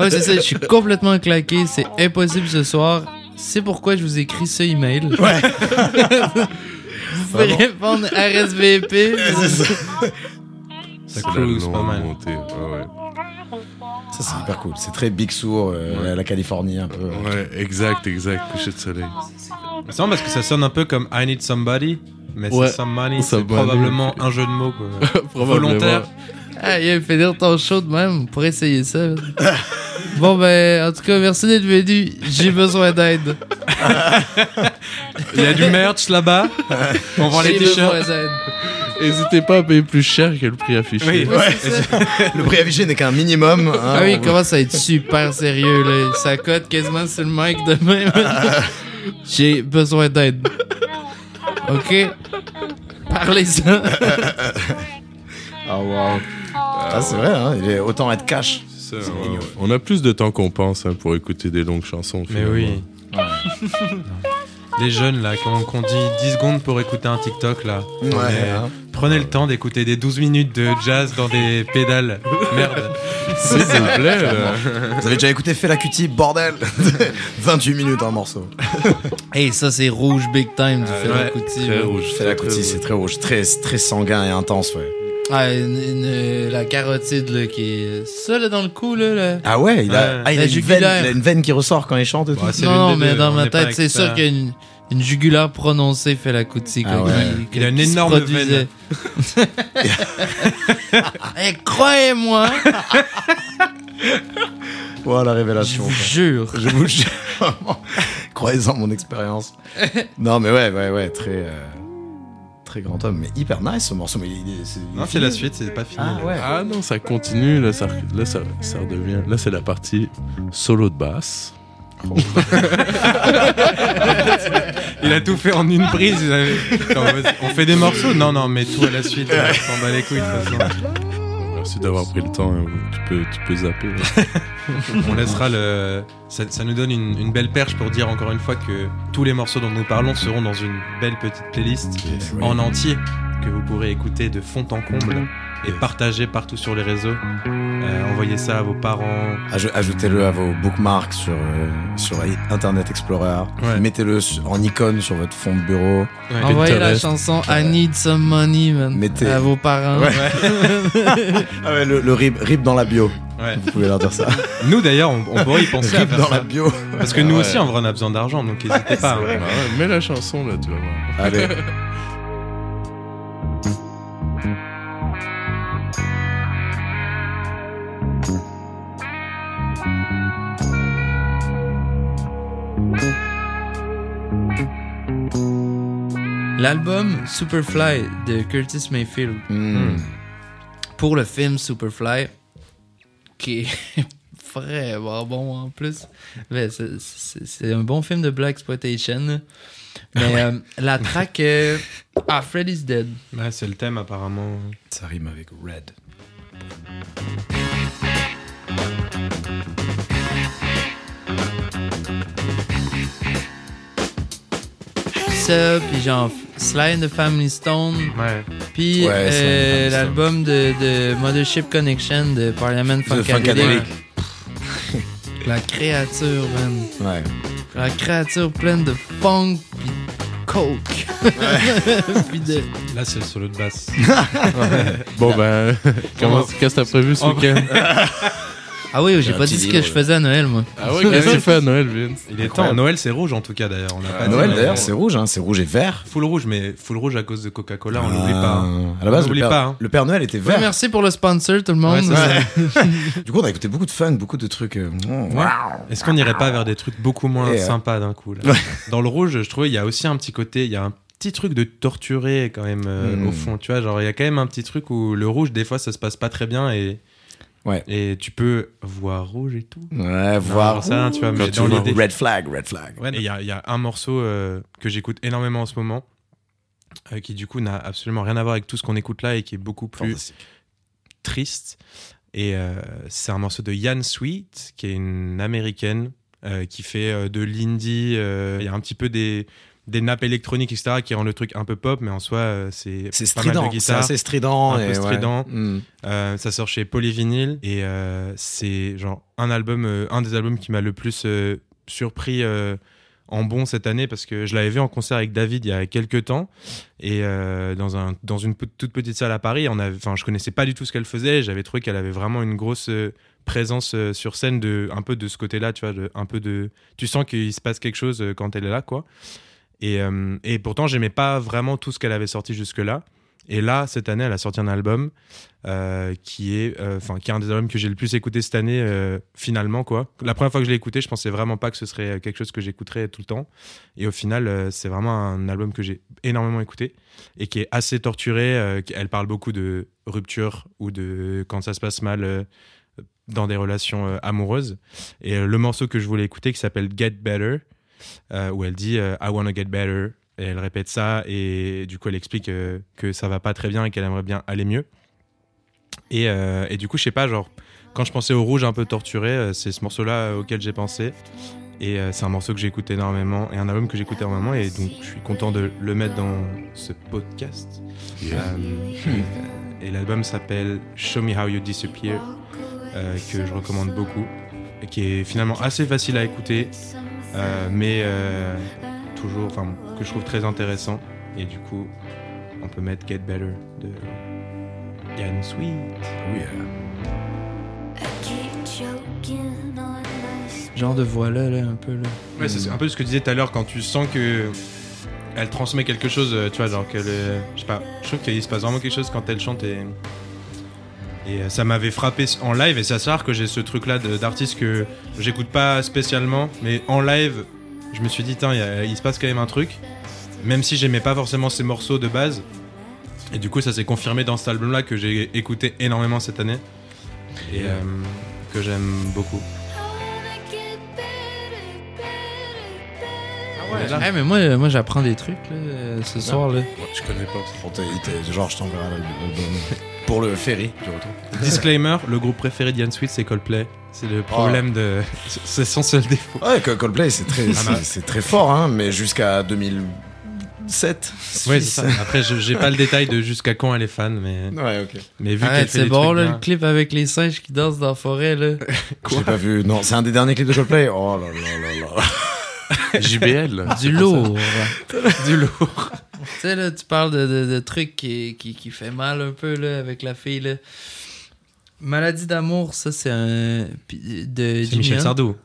Ouais, c'est ça, je suis complètement claqué. C'est impossible ce soir. C'est pourquoi je vous écris ce email. Ouais. Vous pouvez répondre RSVP. Ça C'est pas mal. montée. Ouais, ouais. Ça, c'est hyper cool. C'est très Big Sur, euh, la Californie, un peu. Ouais, exact, exact. Coucher de soleil. C'est marrant parce que ça sonne un peu comme I Need Somebody, mais Ouais. c'est Some Money. Some C'est probablement un jeu de mots, quoi. Volontaire. Ah, il fait dire ton show de même. On pourrait essayer ça. bon, ben, en tout cas, merci d'être venu. J'ai besoin d'aide. Il y a du merch là-bas. On vend les J'ai t-shirts. besoin d'aide. N'hésitez pas à payer plus cher que le prix affiché. Oui. Ouais, le prix affiché n'est qu'un minimum. hein. Ah oui, il commence à être super sérieux, là. Ça cote quasiment sur le mic demain. J'ai besoin d'aide. Ok? Parlez ça. Ah, wow. Ah, c'est vrai, hein. Il est autant être cash. C'est ça, ouais, ouais. On a plus de temps qu'on pense hein, pour écouter des longues chansons. Mais oui. Les jeunes là, qui ont dit 10 secondes pour écouter un TikTok là. Ouais. Hein. Prenez le temps d'écouter des 12 minutes de jazz dans des pédales. Merde. S'il vous plaît. Vous avez déjà écouté Fela Kuti, bordel 28 minutes un morceau. Hey, ça, c'est rouge big time du Fela très c'est très rouge, très, très sanguin et intense, ouais. Ah, une- une- la carotide, là, qui est... Ça, là, dans le cou, là, là. Ah ouais, il a, Ouais. ah, il a La une, veine, il a une veine qui ressort quand il chante et tout. Non, mais deux, dans ma tête, c'est sûr qu'il y a une, une jugulaire prononcée Kuti, Ah quoi, ouais. qui- Il a une énorme produisait. Eh, croyez-moi, Oh, la je révélation. vous quoi. jure. Je vous jure, vraiment. Croyez-en mon expérience. non, mais ouais, ouais, ouais, très, euh, très grand homme, mais hyper nice ce morceau. Mais il est, c'est, il est Non, c'est fini. la suite, c'est pas fini. Ah ouais. Ah non, ça continue. Là, ça, là, ça, ça redevient. Là, c'est la partie solo de basse. Il a tout fait en une prise. il avait- Genre, vas-y, on fait des morceaux Non, non, mais tout à la suite. On s'en bat les couilles de toute façon. Merci d'avoir pris le temps. hein. Tu peux, tu peux zapper. On laissera le. Ça, ça nous donne une, une belle perche pour dire encore une fois que tous les morceaux dont nous parlons seront dans une belle petite playlist en entier que vous pourrez écouter de fond en comble et partager partout sur les réseaux. Euh, envoyez ça à vos parents. Aj- Ajoutez-le à vos bookmarks sur, euh, sur Internet Explorer. Ouais. Mettez-le en icône sur votre fond de bureau. Ouais. Envoyez la chanson I Need Some Money, man. Mettez- À vos parents. Ouais. Ah ouais, le, le rip, rip dans la bio. Ouais. Vous pouvez leur dire ça. Nous d'ailleurs, on, on pourrait y penser à faire dans ça. la bio. Parce que nous Ouais. aussi, en vrai, on a besoin d'argent, donc n'hésitez pas. hein. Ouais, mets la chanson là, tu vas voir. Allez. L'album Superfly de Curtis Mayfield Hmm. pour le film Superfly, qui est vraiment bon en plus. Mais c'est- c'est c'est un bon film de Black Exploitation. Mais euh, la track euh, Ah, Freddy's Dead. Ouais, c'est le thème apparemment. Ça rime avec red. Puis genre Sly and the Family Stone, Ouais. puis Ouais, euh, l'album de, de Mothership Connection de Parliament Funkadelic. La créature, man. Ouais. La créature pleine de funk puis de coke. puis de... Là, c'est le solo de basse. Bon ben, comment- qu'est-ce que t'as prévu ce En- week-end? Ah oui, j'ai pas dit ce que je faisais à Noël, moi. Ah ouais, qu'est-ce que tu fais à Noël, Vince Il est temps. Noël, c'est rouge en tout cas d'ailleurs. On l'a pas À dit, Noël d'ailleurs, c'est rouge, hein. c'est rouge et vert. Full rouge, mais full rouge à cause de Coca-Cola, on l'oublie pas. hein. Ah, À la base, On le l'oublie père, pas, hein. le Père Noël était vert. merci pour le sponsor, tout le monde. Du coup, on a écouté beaucoup de funk, beaucoup de trucs. euh, oh, waouh. Est-ce qu'on n'irait pas vers des trucs beaucoup moins euh, sympas d'un coup Dans le rouge, je trouvais il y a aussi un petit côté, il y a un petit truc de torturé quand même euh, Mm. au fond, tu vois, genre il y a quand même un petit truc où le rouge des fois ça se passe pas très bien et Ouais. et tu peux voir rouge et tout. Ouais, voir. ça, tu vois, mais dans l'idée. Red flag, red flag. Ouais, et il y a, il y a un morceau euh, que j'écoute énormément en ce moment, euh, qui du coup n'a absolument rien à voir avec tout ce qu'on écoute là et qui est beaucoup plus triste. Et euh, c'est un morceau de Yann Sweet, qui est une américaine euh, qui fait euh, de l'indie. euh, Il y a un petit peu des, des nappes électroniques, etc., qui rend le truc un peu pop, mais en soi, euh, c'est strident, c'est assez strident. un peu ouais. strident. Hmm. Euh, ça sort chez Polyvinyl et euh, c'est genre un album, euh, un des albums qui m'a le plus surpris en bon cette année parce que je l'avais vu en concert avec David il y a quelques temps et euh, dans un dans une toute petite salle à Paris. On enfin, je connaissais pas du tout ce qu'elle faisait. J'avais trouvé qu'elle avait vraiment une grosse présence sur scène de un peu de ce côté-là, tu vois, de, un peu de, tu sens qu'il se passe quelque chose quand elle est là, quoi. Et, euh, et pourtant, j'aimais pas vraiment tout ce qu'elle avait sorti jusque-là. Et là, cette année, elle a sorti un album euh, qui est, euh, enfin, qui est un des albums que j'ai le plus écouté cette année, finalement, quoi. La première fois que je l'ai écouté, je pensais vraiment pas que ce serait quelque chose que j'écouterais tout le temps. Et au final, c'est vraiment un album que j'ai énormément écouté et qui est assez torturé. elle parle beaucoup de rupture ou de quand ça se passe mal dans des relations amoureuses. Et le morceau que je voulais écouter, qui s'appelle Get Better, euh, où elle dit euh, I wanna get better. Et elle répète ça, et du coup, elle explique euh, que ça va pas très bien et qu'elle aimerait bien aller mieux. Et, euh, et du coup, je sais pas, genre, quand je pensais au rouge un peu torturé, c'est ce morceau-là auquel j'ai pensé. Et c'est un morceau que j'écoute énormément, et un album que j'écoute énormément, et donc je suis content de le mettre dans ce podcast. Euh, et l'album s'appelle Show Me How You Disappear, que je recommande beaucoup, et qui est finalement assez facile à écouter, mais euh, toujours, enfin, que je trouve très intéressant. Et du coup, on peut mettre Get Better de Yann Sweet. Oui, euh, Genre de voix là, là, un peu là. Ouais, c'est un peu ce que tu disais tout à l'heure quand tu sens que elle transmet quelque chose, euh, tu vois, genre qu'elle est, je sais pas, je trouve qu'il se passe vraiment quelque chose quand elle chante et et euh, ça m'avait frappé en live et c'est assez rare que j'ai ce truc là d'artiste que j'écoute pas spécialement, mais en live, je me suis dit tiens, il se passe quand même un truc, même si j'aimais pas forcément ces morceaux de base. Et du coup, ça s'est confirmé dans cet album là que j'ai écouté énormément cette année et euh, que j'aime beaucoup. Ouais, mais moi, moi j'apprends des trucs là, euh, ce soir. Là. Ouais, je connais pas. Genre, je t'enverrai l'album pour le ferry du retour. Disclaimer, le groupe préféré d'Ian Sweet, c'est Coldplay. C'est le problème de. C'est son seul défaut. Ouais, Coldplay, c'est très, Ah, c'est- bah. c'est très fort, hein, mais jusqu'à 2007. Ouais, c'est ça. Après, je- j'ai pas le détail de jusqu'à quand elle est fan, mais, Ouais, ok. mais vu fait c'est des bon trucs là, bien- le clip avec les singes qui dansent dans la forêt là. J'ai pas vu. Non, c'est un des derniers clips de Coldplay. Oh là là là là. JBL. Du lourd. du lourd. Tu sais là, tu parles de, de, de trucs qui, qui, qui fait mal un peu là avec la fille là. Maladie d'amour, ça c'est un de C'est Michel. Sardou.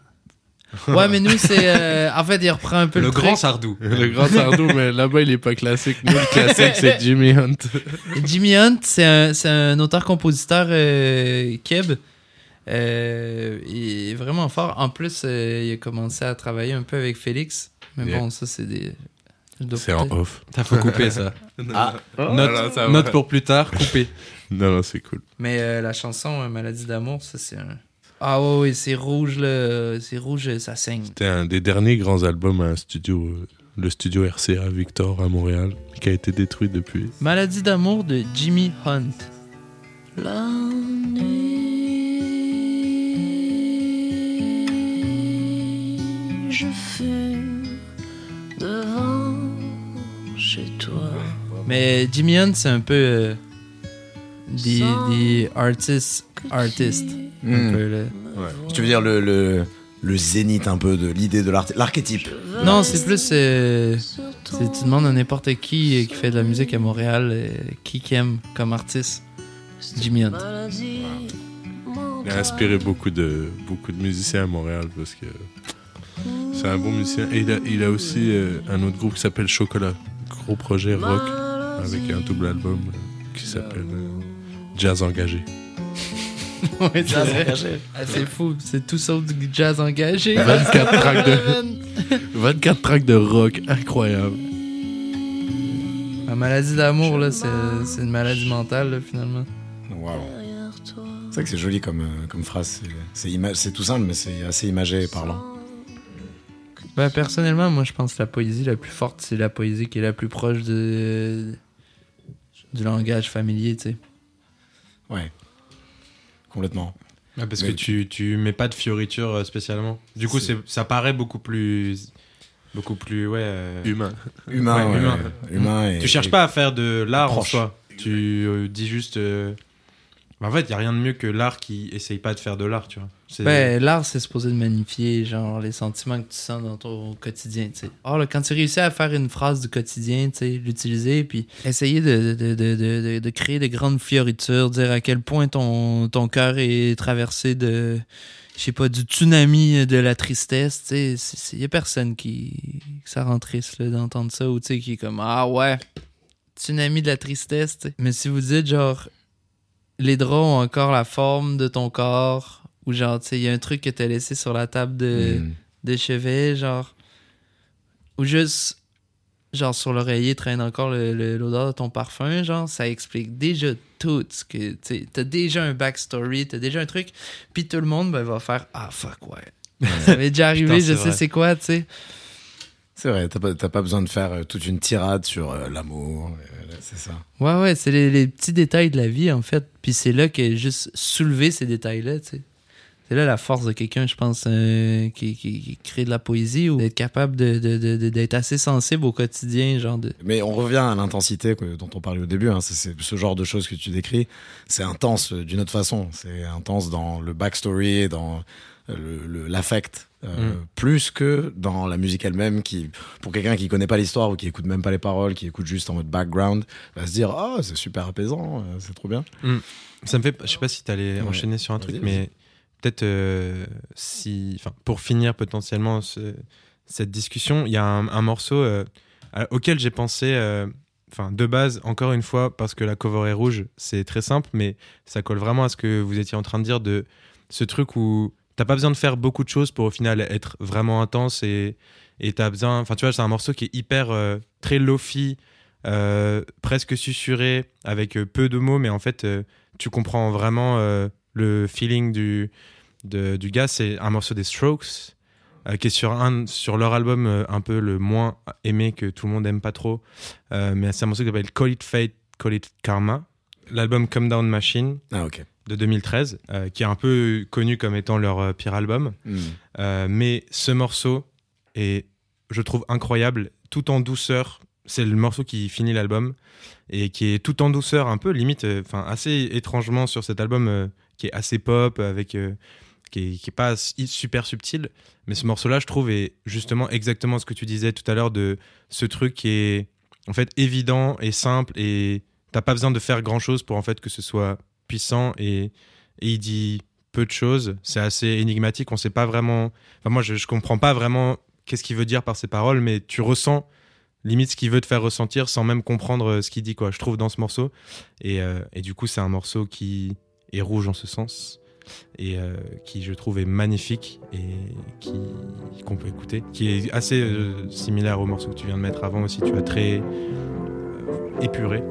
Ouais, mais nous c'est euh, en fait il reprend un peu le, Le truc. grand Sardou. Le grand Sardou, mais là-bas, il est pas classique. Nous, le classique, c'est Jimmy Hunt. Jimmy Hunt, c'est un, c'est un auteur-compositeur euh, keb. Euh, il est vraiment fort. En plus, euh, il a commencé à travailler un peu avec Félix. Mais Yeah. bon, ça, c'est des. C'est en off. T'as faut couper ça. Ah, Note, voilà, ça va. note pour plus tard, couper. Non, non, c'est cool. Mais euh, la chanson euh, Maladie d'amour, ça, c'est un. Ah ouais, ouais, c'est rouge, là. C'est rouge, ça saigne. C'était un des derniers grands albums à un studio, euh, le studio RCA Victor à Montréal, qui a été détruit depuis. Maladie d'amour de Jimmy Hunt. La nuit, je fume chez toi. Mais Jimmy Hunt, c'est un peu. euh, des, des artistes. Artistes. Un peu, là. Tu veux dire le, le, le zénith un peu de l'idée de l'art- l'archétype? Non, c'est plus. euh, c'est- tu demandes à n'importe qui euh, qui fait de la musique à Montréal, euh, qui qui aime comme artiste. Jimmy Hunt. Il a inspiré beaucoup de, beaucoup de musiciens à Montréal parce que c'est un bon musicien. Et il a, il a aussi euh, un autre groupe qui s'appelle Chocolat, gros projet rock avec un double album euh, qui s'appelle euh, Jazz Engagé. Ouais, c'est vrai. Ah, c'est fou, c'est tout sauf du jazz engagé. 24 tracks de, 24 tracks de rock incroyable. La maladie d'amour, là, c'est c'est une maladie mentale, là, finalement. Waouh. C'est vrai que c'est joli comme, euh, comme phrase. C'est tout simple, mais c'est assez imagé et parlant. Ben, personnellement, moi, je pense que la poésie la plus forte, c'est la poésie qui est la plus proche de... du langage familier, tu sais. Ouais. Complètement. Ah, parce Mais- que tu, tu mets pas de fioriture euh, spécialement. Du coup, C'est- c'est, ça paraît beaucoup plus. Beaucoup plus. Ouais. euh, Humain. Humain, Ouais, ouais, humain. humain et- tu cherches et- pas à faire de l'art en soi. Tu euh, dis juste. euh, bah, en fait, il y a rien de mieux que l'art qui essaye pas de faire de l'art, tu vois. Ben, l'art, c'est supposé de magnifier, genre, les sentiments que tu sens dans ton quotidien, tu sais. Or, là, quand tu réussis à faire une phrase du quotidien, tu sais, l'utiliser, puis essayer de, de, de, de, créer des grandes fioritures, dire à quel point ton, ton cœur est traversé de, je sais pas, du tsunami de la tristesse, tu sais. Il y a personne qui, ça rend triste, d'entendre ça, ou tu sais, qui est comme, ah ouais, tsunami de la tristesse. Mais si vous dites, genre, les draps ont encore la forme de ton corps, ou genre, tu sais, il y a un truc que t'as laissé sur la table de, Hmm. de chevet, genre, ou juste, genre, sur l'oreiller traîne encore l'odeur de ton parfum, genre, ça explique déjà tout ce que, tu sais, t'as déjà un backstory, t'as déjà un truc, puis tout le monde, ben, va faire, ah, fuck, ouais. Ça m'est déjà arrivé, Putain, je sais c'est quoi, tu sais. C'est vrai, t'as pas, pas besoin de faire euh, toute une tirade sur euh, l'amour. euh, c'est ça. Ouais, ouais, c'est les, les petits détails de la vie, en fait. Puis c'est là que juste soulever ces détails-là, tu sais. C'est là la force de quelqu'un, je pense, euh, qui, qui- qui crée de la poésie ou d'être capable de, de- de- de- d'être assez sensible au quotidien, genre de. Mais on revient à l'intensité dont on parlait au début. hein. C'est, c'est ce genre de choses que tu décris. C'est intense euh, d'une autre façon. C'est intense dans le backstory, dans euh, le, le- l'affect, euh, Mm. plus que dans la musique elle-même. Qui, pour quelqu'un qui connaît pas l'histoire ou qui écoute même pas les paroles, qui écoute juste en mode background, va se dire ah c'est super apaisant, c'est trop bien. Ça me fait. Je sais pas si t'allais Ouais. enchaîner sur un truc, mais peut-être euh, si. Pour finir potentiellement ce- cette discussion, il y a un, morceau euh, auquel j'ai pensé. euh, Enfin, de base, encore une fois, parce que la cover est rouge, c'est très simple, mais ça colle vraiment à ce que vous étiez en train de dire de ce truc où t'as pas besoin de faire beaucoup de choses pour au final être vraiment intense et et t'as besoin. Enfin, tu vois, c'est un morceau qui est hyper euh, très lofi, presque susurré, avec peu de mots, mais en fait, tu comprends vraiment le feeling du, de- du gars. C'est un morceau des Strokes. euh, qui est sur, un, sur leur album euh, un peu le moins aimé, que tout le monde aime pas trop. Euh, mais c'est un morceau qui s'appelle Call It Fate, Call It Karma. L'album Come Down Machine Ah, de 2013, euh, qui est un peu connu comme étant leur pire album. Hmm. Mais ce morceau est, je trouve, incroyable, tout en douceur. C'est le morceau qui finit l'album et qui est tout en douceur, un peu limite, enfin assez étrangement sur cet album qui est assez pop, avec qui, est, qui est pas super subtil. Mais ce morceau-là, je trouve, est justement exactement ce que tu disais tout à l'heure de ce truc qui est en fait évident et simple et t'as pas besoin de faire grand-chose pour en fait que ce soit puissant et, et il dit peu de choses. C'est assez énigmatique. On sait pas vraiment. Enfin, moi, je, je comprends pas vraiment qu'est-ce qu'il veut dire par ces paroles, mais tu ressens limite ce qu'il veut te faire ressentir sans même comprendre euh, ce qu'il dit, quoi. Je trouve dans ce morceau. Et, euh, et du coup, c'est un morceau qui est rouge en ce sens et euh, qui, je trouve, est magnifique et qui qu'on peut écouter, qui est assez euh, similaire au morceau que tu viens de mettre avant aussi. Tu as très euh, épuré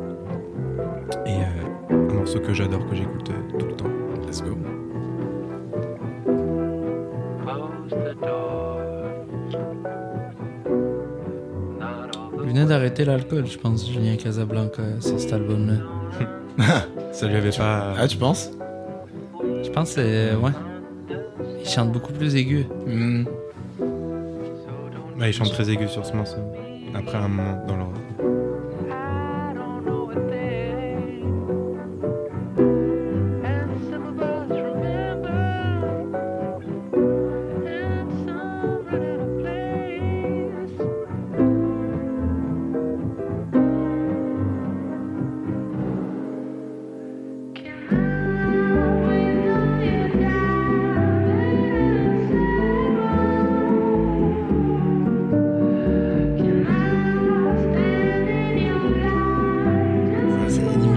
et euh, un morceau que j'adore, que j'écoute euh, tout le temps. Let's go. Il venait d'arrêter l'alcool, je pense, Julien Casablanca, sur cet album-là. Ça lui avait pas. Ah, tu penses? Je pense que c'est. Ouais. Il chante beaucoup plus aigu. Hmm. Ouais, il chante très aigu sur ce morceau. Après un moment dans leur.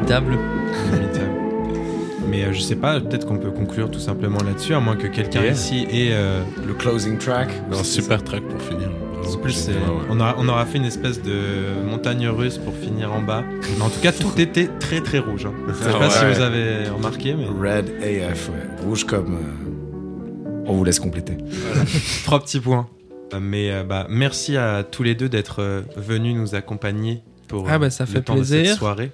Inimitable. Mais euh, je sais pas, peut-être qu'on peut conclure tout simplement là-dessus, à moins que quelqu'un Yeah. ici ait. euh, Le closing track. Un super track pour finir. en plus, ouais. on, aura, on aura fait une espèce de montagne russe pour finir en bas. Mais en tout cas, tout était très très rouge. hein. Je sais Ah pas si vous avez remarqué, mais Red AF, ouais. Rouge comme. euh, On vous laisse compléter. trois petits points. Mais euh, bah, merci à tous les deux d'être euh, venus nous accompagner pour Ah bah, ça le temps de cette soirée.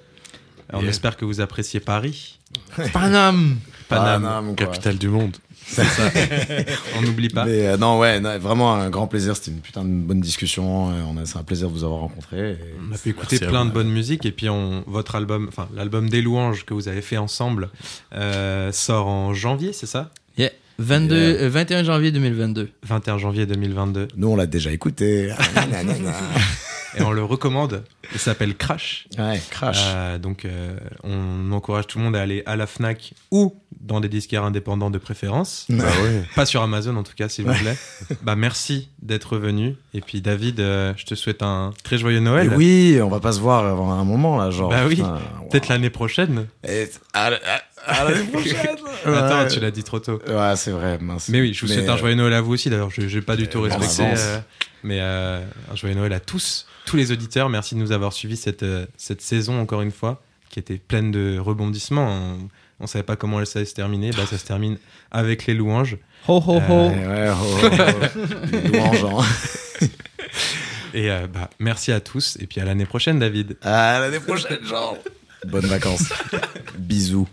On espère que vous appréciez Paris. Paname Paname. Capitale du monde. on n'oublie pas. Mais euh, non, ouais, non, vraiment un grand plaisir. C'était une putain de bonne discussion. euh, on a, c'est un plaisir de vous avoir rencontré. On a pu écouter Merci plein vous. de bonne musique et puis on, votre album, enfin l'album des louanges que vous avez fait ensemble euh, sort en janvier, c'est ça? Yeah. 22, Yeah. euh, 21 janvier 2022. 21 janvier 2022 Nous, on l'a déjà écouté. Et on le recommande. Il s'appelle Crash. ouais, crash. Euh, donc euh, on encourage tout le monde à aller à la Fnac ou dans des disquaires indépendants de préférence. Ah ouais. Pas sur Amazon en tout cas, s'il vous plaît. bah merci d'être venu. Et puis David, euh, je te souhaite un très joyeux Noël. Et oui, on va pas se voir avant un moment là, genre. Bah oui. Peut-être l'année prochaine. Et- à la- à- à l'année prochaine. Attends, Ouais. tu l'as dit trop tôt. Ouais, c'est vrai, mince. Mais oui, je vous Mais, souhaite un joyeux Noël à vous aussi. D'ailleurs, je n'ai pas du tout respecté. Euh, mais euh, un joyeux Noël à tous, tous les auditeurs. Merci de nous avoir suivis cette, euh, cette saison, encore une fois, qui était pleine de rebondissements. On ne savait pas comment elle allait se terminer. Bah, ça se termine avec les louanges. Ho ho ho. Ouais, oh, oh. Les louanges, hein. Et euh, bah, merci à tous. Et puis à l'année prochaine, David. À l'année prochaine, genre. Bonnes vacances. Bisous.